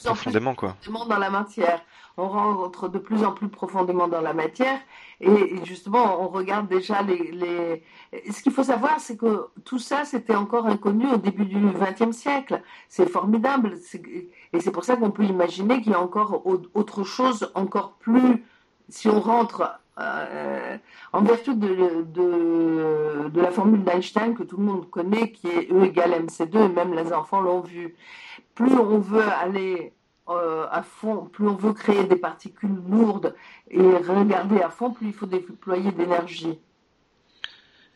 profondément, quoi. Dans la matière on rentre de plus en plus profondément dans la matière. Et, justement on regarde déjà les, ce qu'il faut savoir c'est que tout ça c'était encore inconnu au début du XXe siècle. C'est formidable. Et c'est pour ça qu'on peut imaginer qu'il y a encore autre chose encore plus si on rentre euh, en vertu de, de, la formule d'Einstein que tout le monde connaît, qui est E égale mc2, et même les enfants l'ont vu. Plus on veut aller euh, à fond, plus on veut créer des particules lourdes et regarder à fond, plus il faut déployer d'énergie.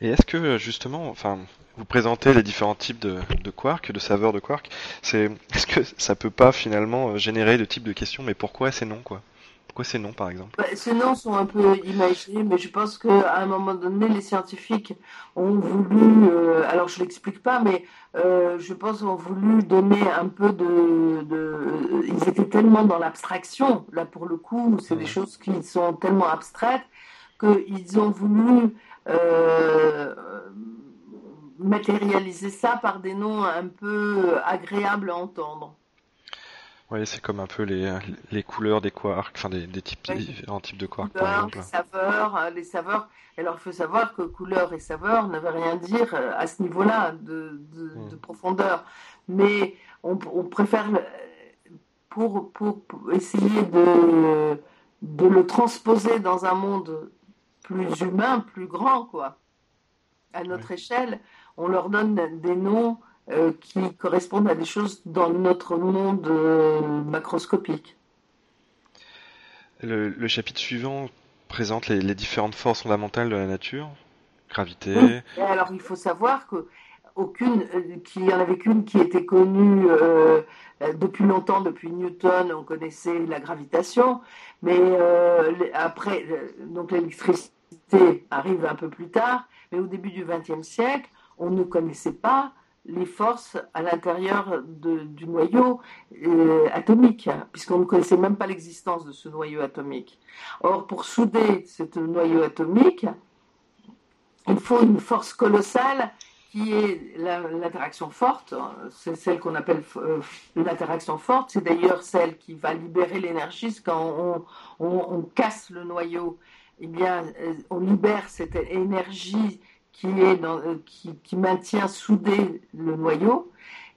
Et est-ce que justement, enfin, vous présentez les différents types de, de quarks, de saveurs de quarks, est-ce que ça peut pas finalement euh, générer le type de question, mais pourquoi c'est non quoi? Pourquoi ces noms, par exemple? Bah, Ces noms sont un peu imaginés, mais je pense qu'à un moment donné, les scientifiques ont voulu, euh, alors je l'explique pas, mais euh, je pense ont voulu donner un peu de, de ils étaient tellement dans l'abstraction, là pour le coup, c'est des choses qui sont tellement abstraites qu'ils ont voulu euh, matérialiser ça par des noms un peu agréables à entendre. Oui, c'est comme un peu les, les couleurs des quarks, enfin des, des types, Oui. différents types de quarks par exemple. les saveurs, euh, les saveurs. Alors, il faut savoir que couleur et saveur ne veut rien dire euh, à ce niveau-là de, de- Hmm. de profondeur. Mais on, on préfère, euh, pour, pour, pour essayer de, de le transposer dans un monde plus humain, plus grand, quoi, à Oui. notre échelle, on leur donne des noms euh, qui correspondent à des choses dans notre monde euh, macroscopique. Le, le chapitre suivant présente les, les différentes forces fondamentales de la nature, gravité. alors il faut savoir que aucune, euh, qu'il y en avait qu'une qui était connue euh, depuis longtemps, depuis Newton, on connaissait la gravitation, mais euh, après, donc l'électricité arrive un peu plus tard, mais au début du XXe siècle, on ne connaissait pas les forces à l'intérieur du noyau euh, atomique, hein, puisqu'on ne connaissait même pas l'existence de ce noyau atomique. Or, pour souder ce noyau atomique, il faut une force colossale qui est l'interaction forte. C'est celle qu'on appelle euh, l'interaction forte. C'est d'ailleurs celle qui va libérer l'énergie. Quand on, on- on casse le noyau, eh bien, euh, on libère cette énergie qui, est dans, euh, qui, qui maintient soudé le noyau.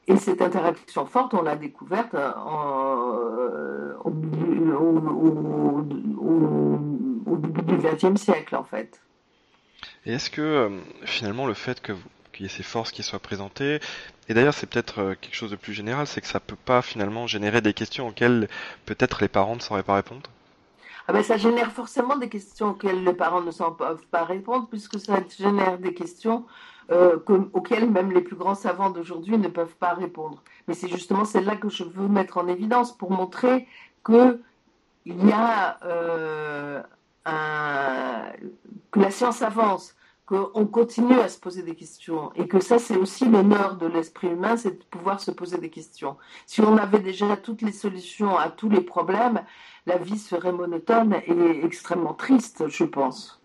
Et cette interaction forte, on l'a découverte en, euh, au, début du XXe siècle, en fait. Et est-ce que euh, finalement le fait que qu'il y ait ces forces qui soient présentées, et d'ailleurs c'est peut-être euh, quelque chose de plus général, c'est que ça peut pas finalement générer des questions auxquelles peut-être les parents ne sauraient pas répondre? Ah ben, ça génère forcément des questions auxquelles les parents ne s'en peuvent pas répondre, puisque ça génère des questions euh, que- auxquelles même les plus grands savants d'aujourd'hui ne peuvent pas répondre. Mais c'est justement celle-là que je veux mettre en évidence pour montrer que y a euh, que la science avance, qu'on continue à se poser des questions, et que ça c'est aussi l'honneur de l'esprit humain, c'est de pouvoir se poser des questions. Si on avait déjà toutes les solutions à tous les problèmes, la vie serait monotone et extrêmement triste, je pense.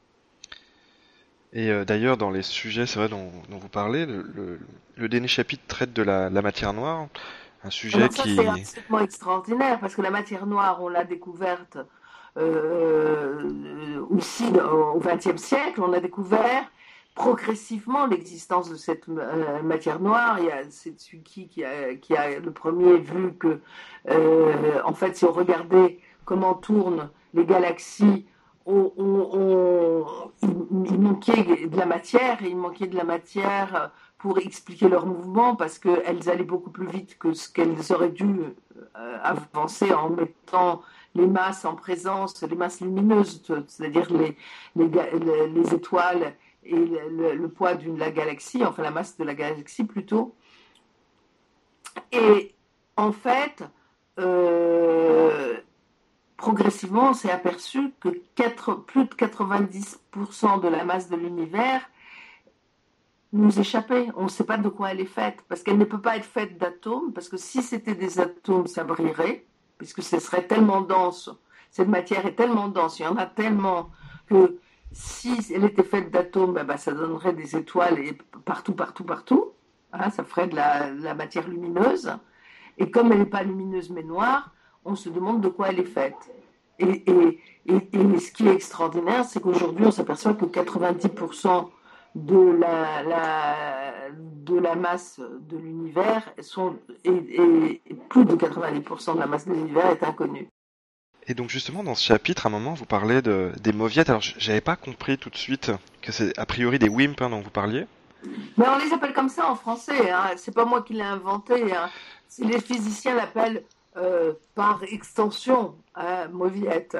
Et euh, d'ailleurs, dans les sujets, c'est vrai, dont, dont vous parlez, le, le, le dernier chapitre traite de la, la matière noire, un sujet Alors ça, qui... c'est absolument extraordinaire, parce que la matière noire, on l'a découverte aussi au XXe siècle, on a découvert progressivement l'existence de cette euh, matière noire. Il y a Setsuki qui a, le premier vu que, euh, en fait, si on regardait comment tournent les galaxies, il, manquait de la matière, et il manquait de la matière pour expliquer leur mouvement, parce qu'elles allaient beaucoup plus vite que ce qu'elles auraient dû euh, avancer en mettant les masses en présence, les masses lumineuses, c'est-à-dire les, étoiles et le, poids de la galaxie, enfin la masse de la galaxie plutôt. Et en fait, euh, progressivement, on s'est aperçu que plus de 90% de la masse de l'univers nous échappait. On ne sait pas de quoi elle est faite, parce qu'elle ne peut pas être faite d'atomes, parce que si c'était des atomes, ça brillerait, puisque ce serait tellement dense, cette matière est tellement dense, il y en a tellement que si elle était faite d'atomes, ben, ben, ça donnerait des étoiles partout, partout, partout. Hein, ça ferait de la, matière lumineuse. Et comme elle n'est pas lumineuse mais noire, on se demande de quoi elle est faite. Et ce qui est extraordinaire, c'est qu'aujourd'hui, on s'aperçoit que 90% de la, la, de la masse de l'univers sont et, et- et plus de 90% de la masse de l'univers est inconnue. Et donc justement, dans ce chapitre, à un moment, vous parlez de, des mauviettes. Alors, j'avais pas compris tout de suite que c'est a priori des WIMP hein, dont vous parliez. Mais on les appelle comme ça en français. Hein. C'est pas moi qui l'ai inventé. Hein. Les physiciens l'appellent euh, par extension hein, mauviette.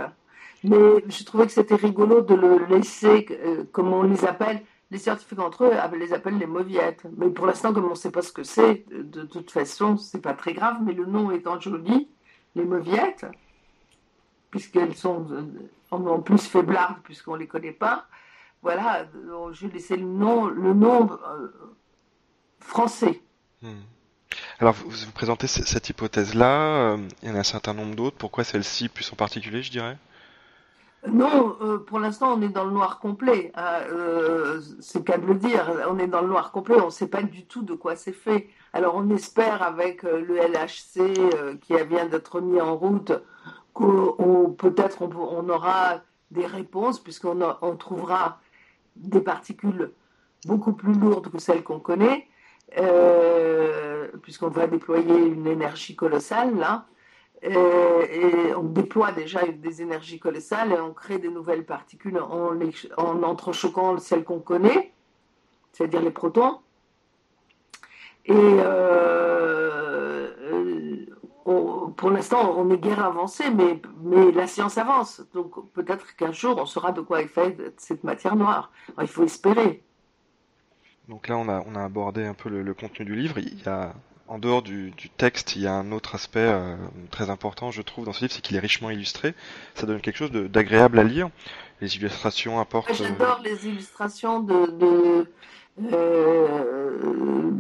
Mais je trouvais que c'était rigolo de le laisser, euh, comme on les appelle. Les scientifiques entre eux les appellent les mauviettes. Mais pour l'instant, comme on ne sait pas ce que c'est, de, toute façon, c'est pas très grave. Mais le nom étant joli, les mauviettes, puisqu'elles sont euh, en plus faiblardes, puisqu'on les connaît pas. Voilà, euh, je laissais le nom, le nom euh, français. Hmm. Alors, vous, vous présentez cette hypothèse-là. il y en a un certain nombre d'autres. Pourquoi celle-ci plus en particulier, je dirais? Non, euh, pour l'instant, on est dans le noir complet. Hein, euh, c'est de le dire. On est dans le noir complet. On ne sait pas du tout de quoi c'est fait. Alors, on espère avec le LHC qui vient d'être mis en route qu'on peut-être on, aura des réponses puisqu'on on trouvera des particules beaucoup plus lourdes que celles qu'on connaît, puisqu'on va déployer une énergie colossale là. Euh, et, on déploie déjà des énergies colossales et on crée des nouvelles particules en, en entrechoquant celles qu'on connaît, c'est-à-dire les protons. Et euh, euh, pour l'instant, on est guère avancé, mais, mais la science avance. Donc peut-être qu'un jour, on saura de quoi est faite cette matière noire. il faut espérer. Donc là, on a, on a abordé un peu le, le contenu du livre. Il y a en dehors du, texte, il y a un autre aspect euh, très important, je trouve, dans ce livre, c'est qu'il est richement illustré. Ça donne quelque chose d'agréable à lire. Les illustrations apportent. J'adore les illustrations de, euh,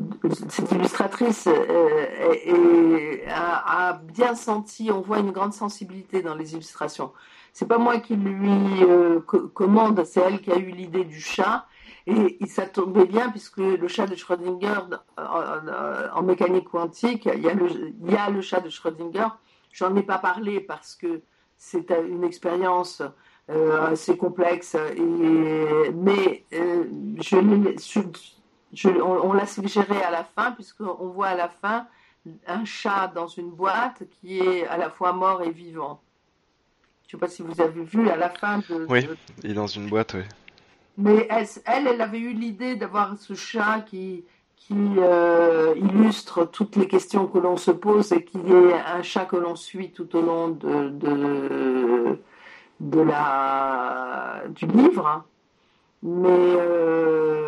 cette illustratrice euh, a, bien senti, on voit une grande sensibilité dans les illustrations. C'est pas moi qui lui commande, c'est elle qui a eu l'idée du chat et, ça tombait bien puisque le chat de Schrödinger, en, mécanique quantique, il y, a le, chat de Schrödinger. J'en ai pas parlé parce que c'est une expérience euh, assez complexe, mais euh, je, on, l'a suggéré à la fin puisqu'on voit à la fin un chat dans une boîte qui est à la fois mort et vivant. Je ne sais pas si vous avez vu à la fin de. Oui, il est dans une boîte, oui. Mais elle, elle, avait eu l'idée d'avoir ce chat qui, qui euh, illustre toutes les questions que l'on se pose et qui est un chat que l'on suit tout au long de, de, la, du livre. Hein. Mais euh,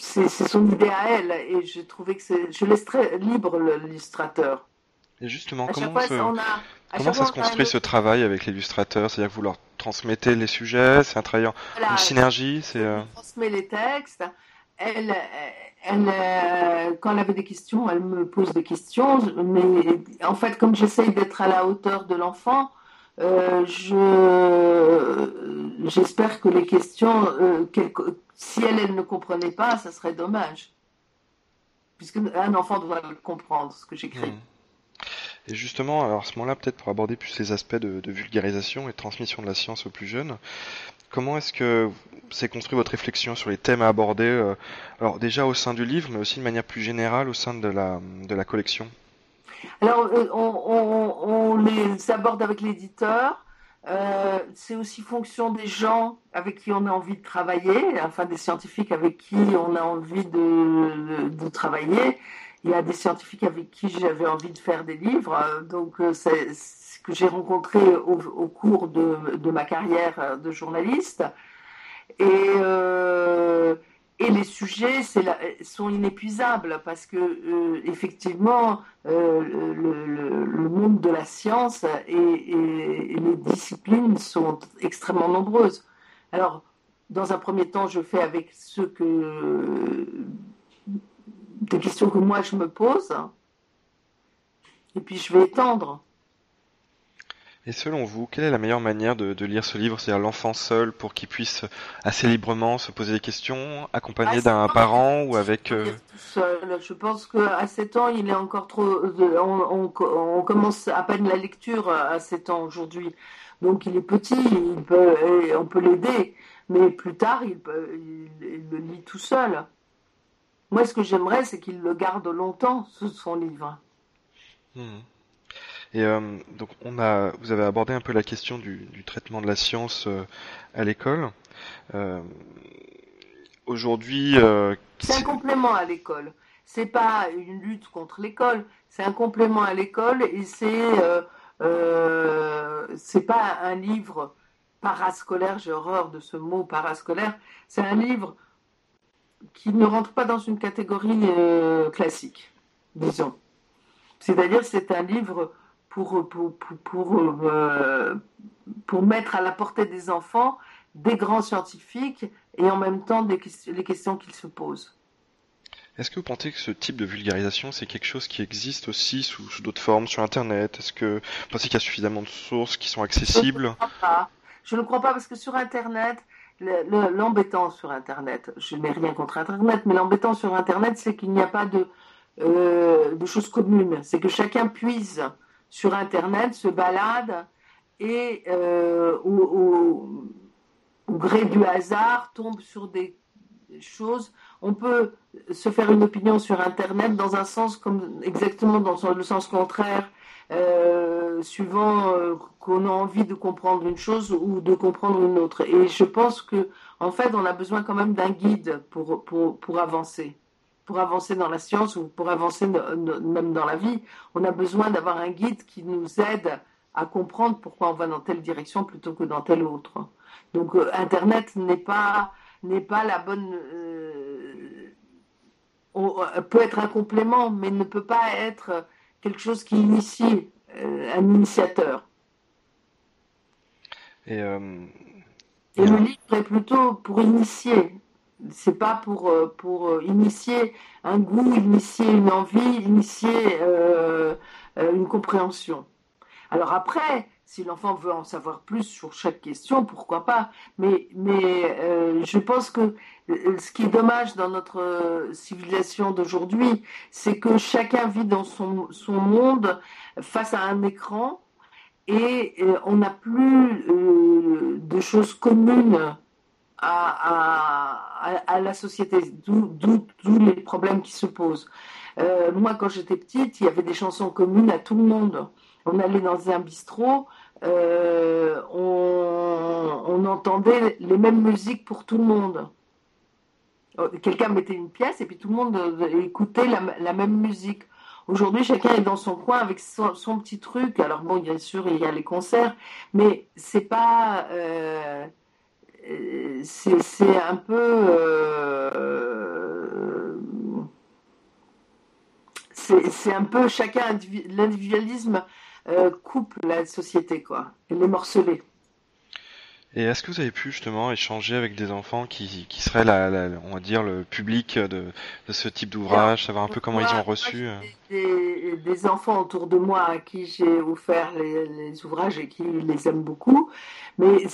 c'est son idée à elle et j'ai trouvé que je laisse très libre l'illustrateur. Et justement, comment, se, comment ça se construit ce travail avec l'illustrateur? C'est-à-dire que vous leur transmettez les sujets, c'est un travail en une synergie c'est, euh... transmet les textes. Elle, elle, euh, quand elle avait des questions, elle me pose des questions. Mais en fait, comme j'essaye d'être à la hauteur de l'enfant, euh, je, j'espère que les questions, euh, si elle, elle ne comprenait pas, ça serait dommage. Puisque un enfant doit comprendre ce que j'écris. Hmm. Et justement, alors à ce moment-là, peut-être pour aborder plus les aspects de, vulgarisation et de transmission de la science aux plus jeunes, comment est-ce que s'est construit votre réflexion sur les thèmes à aborder, euh, alors déjà au sein du livre, mais aussi de manière plus générale au sein de la, de la collection? Alors, euh, on, les aborde avec l'éditeur. Euh, c'est aussi fonction des gens avec qui on a envie de travailler, enfin des scientifiques avec qui on a envie de, de travailler il y a des scientifiques avec qui j'avais envie de faire des livres, euh, donc euh, c'est ce que j'ai rencontré au, cours de, ma carrière de journaliste. Et, euh, les sujets sont inépuisables parce que effectivement le, monde de la science et, les disciplines sont extrêmement nombreuses. Alors, dans un premier temps, je fais avec ce que des questions que moi je me pose. Et puis je vais étendre. Et selon vous, quelle est la meilleure manière de, lire ce livre C'est-à-dire l'enfant seul pour qu'il puisse assez librement se poser des questions, accompagné d'un parent ou avec... Euh, seul. Je pense qu'à 7 ans, il est encore trop... On, on, commence à peine la lecture à 7 ans aujourd'hui. Donc il est petit, il peut, on peut l'aider. Mais plus tard, il, peut, il le lit tout seul. Moi, ce que j'aimerais, c'est qu'il le garde longtemps, son livre. Hmm. Et euh, donc, on a, vous avez abordé un peu la question du, traitement de la science euh, à l'école. Euh, aujourd'hui, c'est un complément à l'école. C'est pas une lutte contre l'école. C'est un complément à l'école et c'est c'est pas un livre parascolaire. J'ai horreur de ce mot parascolaire. C'est un livre qui ne rentre pas dans une catégorie euh, classique, disons. C'est-à-dire c'est un livre pour, pour, pour, euh, pour, mettre à la portée des enfants des grands scientifiques et en même temps des, les questions qu'ils se posent. Est-ce que vous pensez que ce type de vulgarisation, c'est quelque chose qui existe aussi sous, d'autres formes sur Internet? Est-ce que vous pensez qu'il y a suffisamment de sources qui sont accessibles Je ne crois pas. Je ne crois pas parce que sur Internet, l'embêtant sur Internet, je n'ai rien contre Internet, mais l'embêtant sur Internet, c'est qu'il n'y a pas de, euh, choses communes. C'est que chacun puise sur Internet, se balade et euh, au, gré du hasard tombe sur des choses. On peut se faire une opinion sur Internet dans un sens comme exactement dans le sens contraire, euh, suivant euh, qu'on a envie de comprendre une chose ou de comprendre une autre. Et je pense que en fait, on a besoin quand même d'un guide pour, pour, pour avancer. Pour avancer dans la science ou pour avancer même dans la vie, on a besoin d'avoir un guide qui nous aide à comprendre pourquoi on va dans telle direction plutôt que dans telle autre. Donc euh, Internet n'est pas n'est pas la bonne euh, peut être un complément, mais ne peut pas être quelque chose qui initie un initiateur. Et, Et le livre est plutôt pour initier. C'est pas pour, pour initier un goût, initier une envie, initier une compréhension. Alors après, si l'enfant veut en savoir plus sur chaque question, pourquoi pas. Mais, mais euh, je pense que euh, ce qui est dommage dans notre euh, civilisation d'aujourd'hui, c'est que chacun vit dans son, son, monde face à un écran et on n'a plus de choses communes à, à, à la société, d'où les problèmes qui se posent. moi, quand j'étais petite, il y avait des chansons communes à tout le monde on allait dans un bistrot, euh, on, entendait les mêmes musiques pour tout le monde. Oh, quelqu'un mettait une pièce et puis tout le monde euh, écoutait la, même musique. Aujourd'hui, chacun est dans son coin avec son, petit truc. Alors bon, bien sûr, il y a les concerts, mais c'est pas, euh, c'est un peu, c'est un peu chacun l'individualisme coupe la société, quoi. Elle est morcelée. Et est-ce que vous avez pu justement échanger avec des enfants qui, qui seraient, la, on va dire, le public de, de ce type d'ouvrage, savoir un peu comment ils ont reçu euh des, des, enfants autour de moi à qui j'ai offert les, les, ouvrages et qui les aiment beaucoup, mais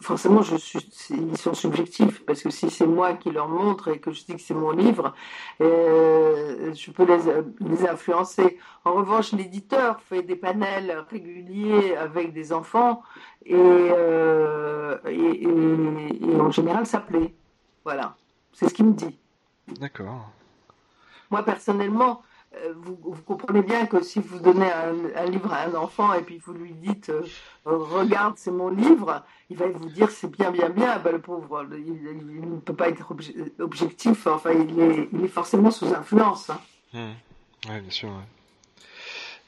forcément, je suis, ils sont subjectifs parce que si c'est moi qui leur montre et que je dis que c'est mon livre, euh, je peux les, les influencer. En revanche, l'éditeur fait des panels réguliers avec des enfants euh, et, et, en général, ça plaît. Voilà, c'est ce qu'il me dit. D'accord. Moi, personnellement, euh, vous, comprenez bien que si vous donnez un, livre à un enfant et puis vous lui dites euh, regarde c'est mon livre, il va vous dire c'est bien bien bien. Ben, le pauvre, il, ne peut pas être objectif. Enfin, il est, il est forcément sous influence. Hein. Mmh. Oui, bien sûr.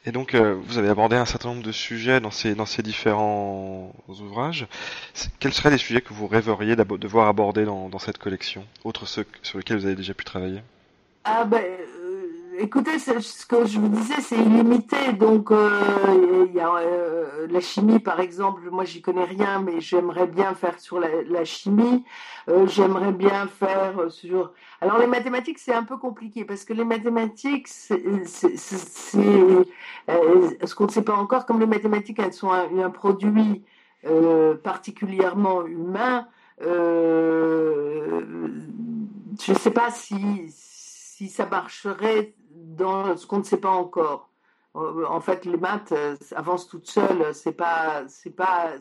Et donc, euh, vous avez abordé un certain nombre de sujets dans ces, différents ouvrages. Quels seraient les sujets que vous rêveriez de voir dans, dans cette collection, autres ceux sur lesquels vous avez déjà pu travailler? Ah ben, écoutez, ce que je vous disais, c'est illimité. Donc, euh, y a euh, la chimie, par exemple. Moi, j'y connais rien, mais j'aimerais bien faire sur la, chimie. Euh, j'aimerais bien faire sur. Alors, les mathématiques, c'est un peu compliqué parce que les mathématiques, c'est ce qu'on ne sait pas encore. Comme les mathématiques, elles sont un, un produit particulièrement humain. je ne sais pas si si ça marcherait dans ce qu'on ne sait pas encore. Euh, en fait, les maths euh, avancent toutes seules. C'est pas, c'est pas,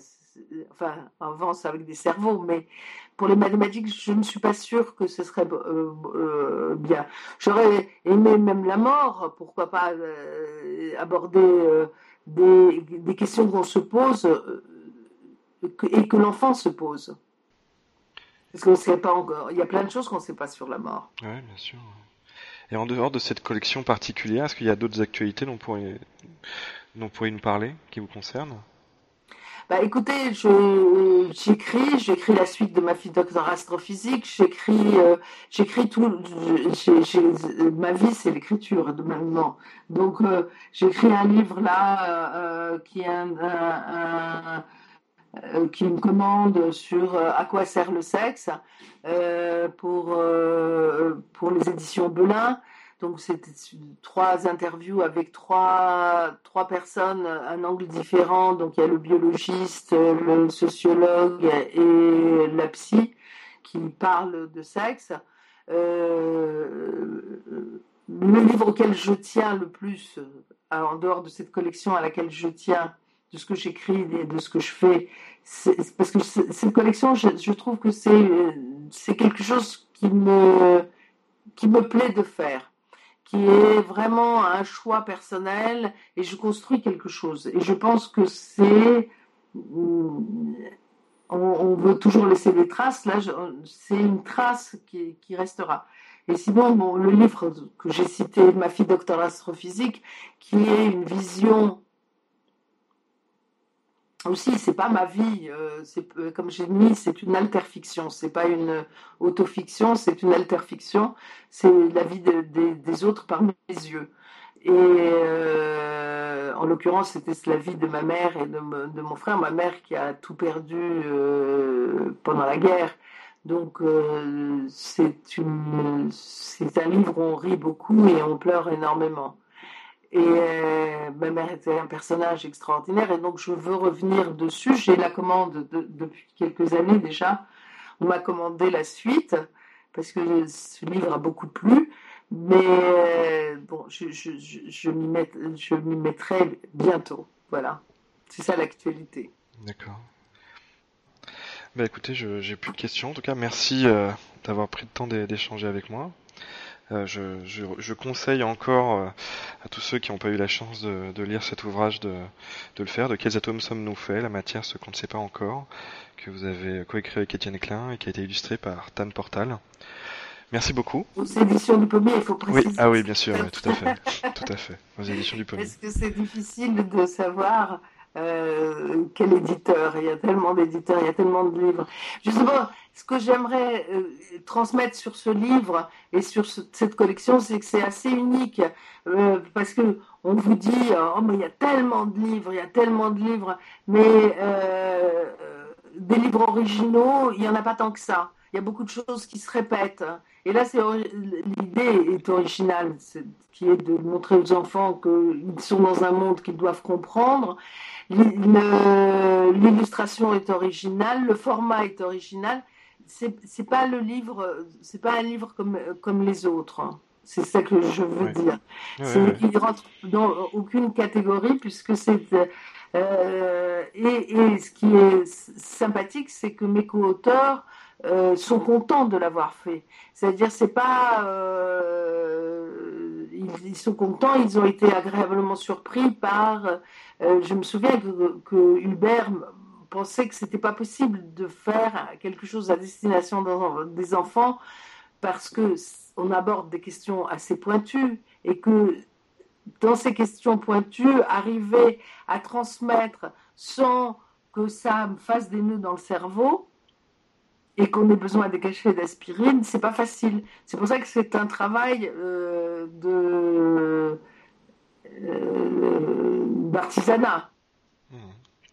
enfin, avancent avec des cerveaux, mais pour les mathématiques, je ne suis pas sûre que ce serait euh, bien. J'aurais aimé même la mort. Pourquoi pas aborder des, des, questions qu'on se pose et que l'enfant se pose. Parce qu'on ne sait pas encore. Il y a plein de choses qu'on ne sait pas sur la mort. Oui, bien sûr. Et en dehors de cette collection particulière, est-ce qu'il y a d'autres actualités dont vous pourriez, nous parler, qui vous concernent? Bah écoutez, j'écris, j'écris la suite de ma fille docteur astrophysique, j'écris, euh, j'écris tout, ma vie c'est l'écriture de maintenant. Donc euh, j'écris un livre là euh, qui est un, euh, qui me commande sur euh, à quoi sert le sexe euh, pour, pour les éditions Belin. Donc c'était trois interviews avec trois, trois personnes, un angle différent. Donc il y a le biologiste, le sociologue et la psy qui parlent de sexe. le livre auquel je tiens le plus, en dehors de cette collection à laquelle je tiens, de ce que j'écris et de ce que je fais. Parce que cette collection, je, trouve que c'est quelque chose qui me, qui me plaît de faire, qui est vraiment un choix personnel et je construis quelque chose. Et je pense que c'est... On, veut toujours laisser des traces, là c'est une trace qui, qui restera. Et sinon, bon, le livre que j'ai cité, Ma fille docteur astrophysique, qui est une vision aussi, c'est pas ma vie. Euh, euh, comme j'ai mis, c'est une alterfiction. C'est pas une autofiction, c'est une alterfiction. C'est la vie des autres par mes yeux. Et euh, en l'occurrence, c'était la vie de ma mère et de, mon frère. Ma mère qui a tout perdu pendant la guerre. Donc c'est un livre où on rit beaucoup et on pleure énormément. Et euh, ma mère était un personnage extraordinaire et donc je veux revenir dessus. J'ai la commande depuis quelques années déjà. On m'a commandé la suite parce que ce livre a beaucoup plu. Mais euh, bon, je, je, je, m'y mettrai bientôt. Voilà. C'est ça l'actualité. D'accord. Bah écoutez, j'ai plus de questions. En tout cas, merci euh, d'avoir pris le temps d'échanger avec moi. Euh, je, conseille encore euh, à tous ceux qui n'ont pas eu la chance de, lire cet ouvrage de, le faire, de quels atomes sommes-nous faits, la matière, ce qu'on ne sait pas encore, que vous avez coécrit avec Étienne Klein et qui a été illustré par Tan Portal. Merci beaucoup. Aux éditions du Pommier, il faut préciser. Oui, ah oui, bien sûr, tout à fait, tout à fait. Aux éditions du Pommier. Est-ce que c'est difficile de savoir euh, quel éditeur? Il y a tellement d'éditeurs, il y a tellement de livres. Justement, ce que j'aimerais euh, transmettre sur ce livre et sur cette collection, c'est que c'est assez unique euh, parce que on vous dit, oh il y a tellement de livres, il y a tellement de livres, mais des livres originaux, il y en a pas tant que ça. Il y a beaucoup de choses qui se répètent. Et là, c'est l'idée est originale, qui est de montrer aux enfants qu'ils sont dans un monde qu'ils doivent comprendre L'illustration est originale, le format est original. C'est pas le livre, c'est pas un livre comme, comme les autres. Hein. C'est ça que je veux dire. il ne rentre dans aucune catégorie puisque c'est. Euh, et, ce qui est sympathique, c'est que mes co-auteurs euh, sont contents de l'avoir fait. C'est-à-dire, c'est pas. Euh, ils, sont contents, ils ont été agréablement surpris par euh, je me souviens que, Hubert pensait que c'était pas possible de faire quelque chose à destination des enfants parce que on aborde des questions assez pointues et que dans ces questions pointues, arriver à transmettre sans que ça me fasse des nœuds dans le cerveau et qu'on ait besoin des cachets d'aspirine, c'est pas facile. C'est pour ça que c'est un travail euh, de euh, d'artisanat. Hmm,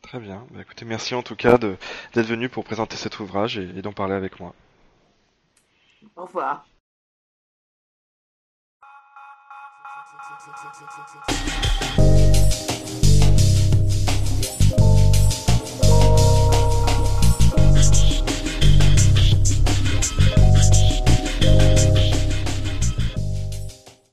très bien. Bah, écoutez, merci en tout cas d'être venu pour présenter cet ouvrage et, et d'en parler avec moi. Au revoir. Let's do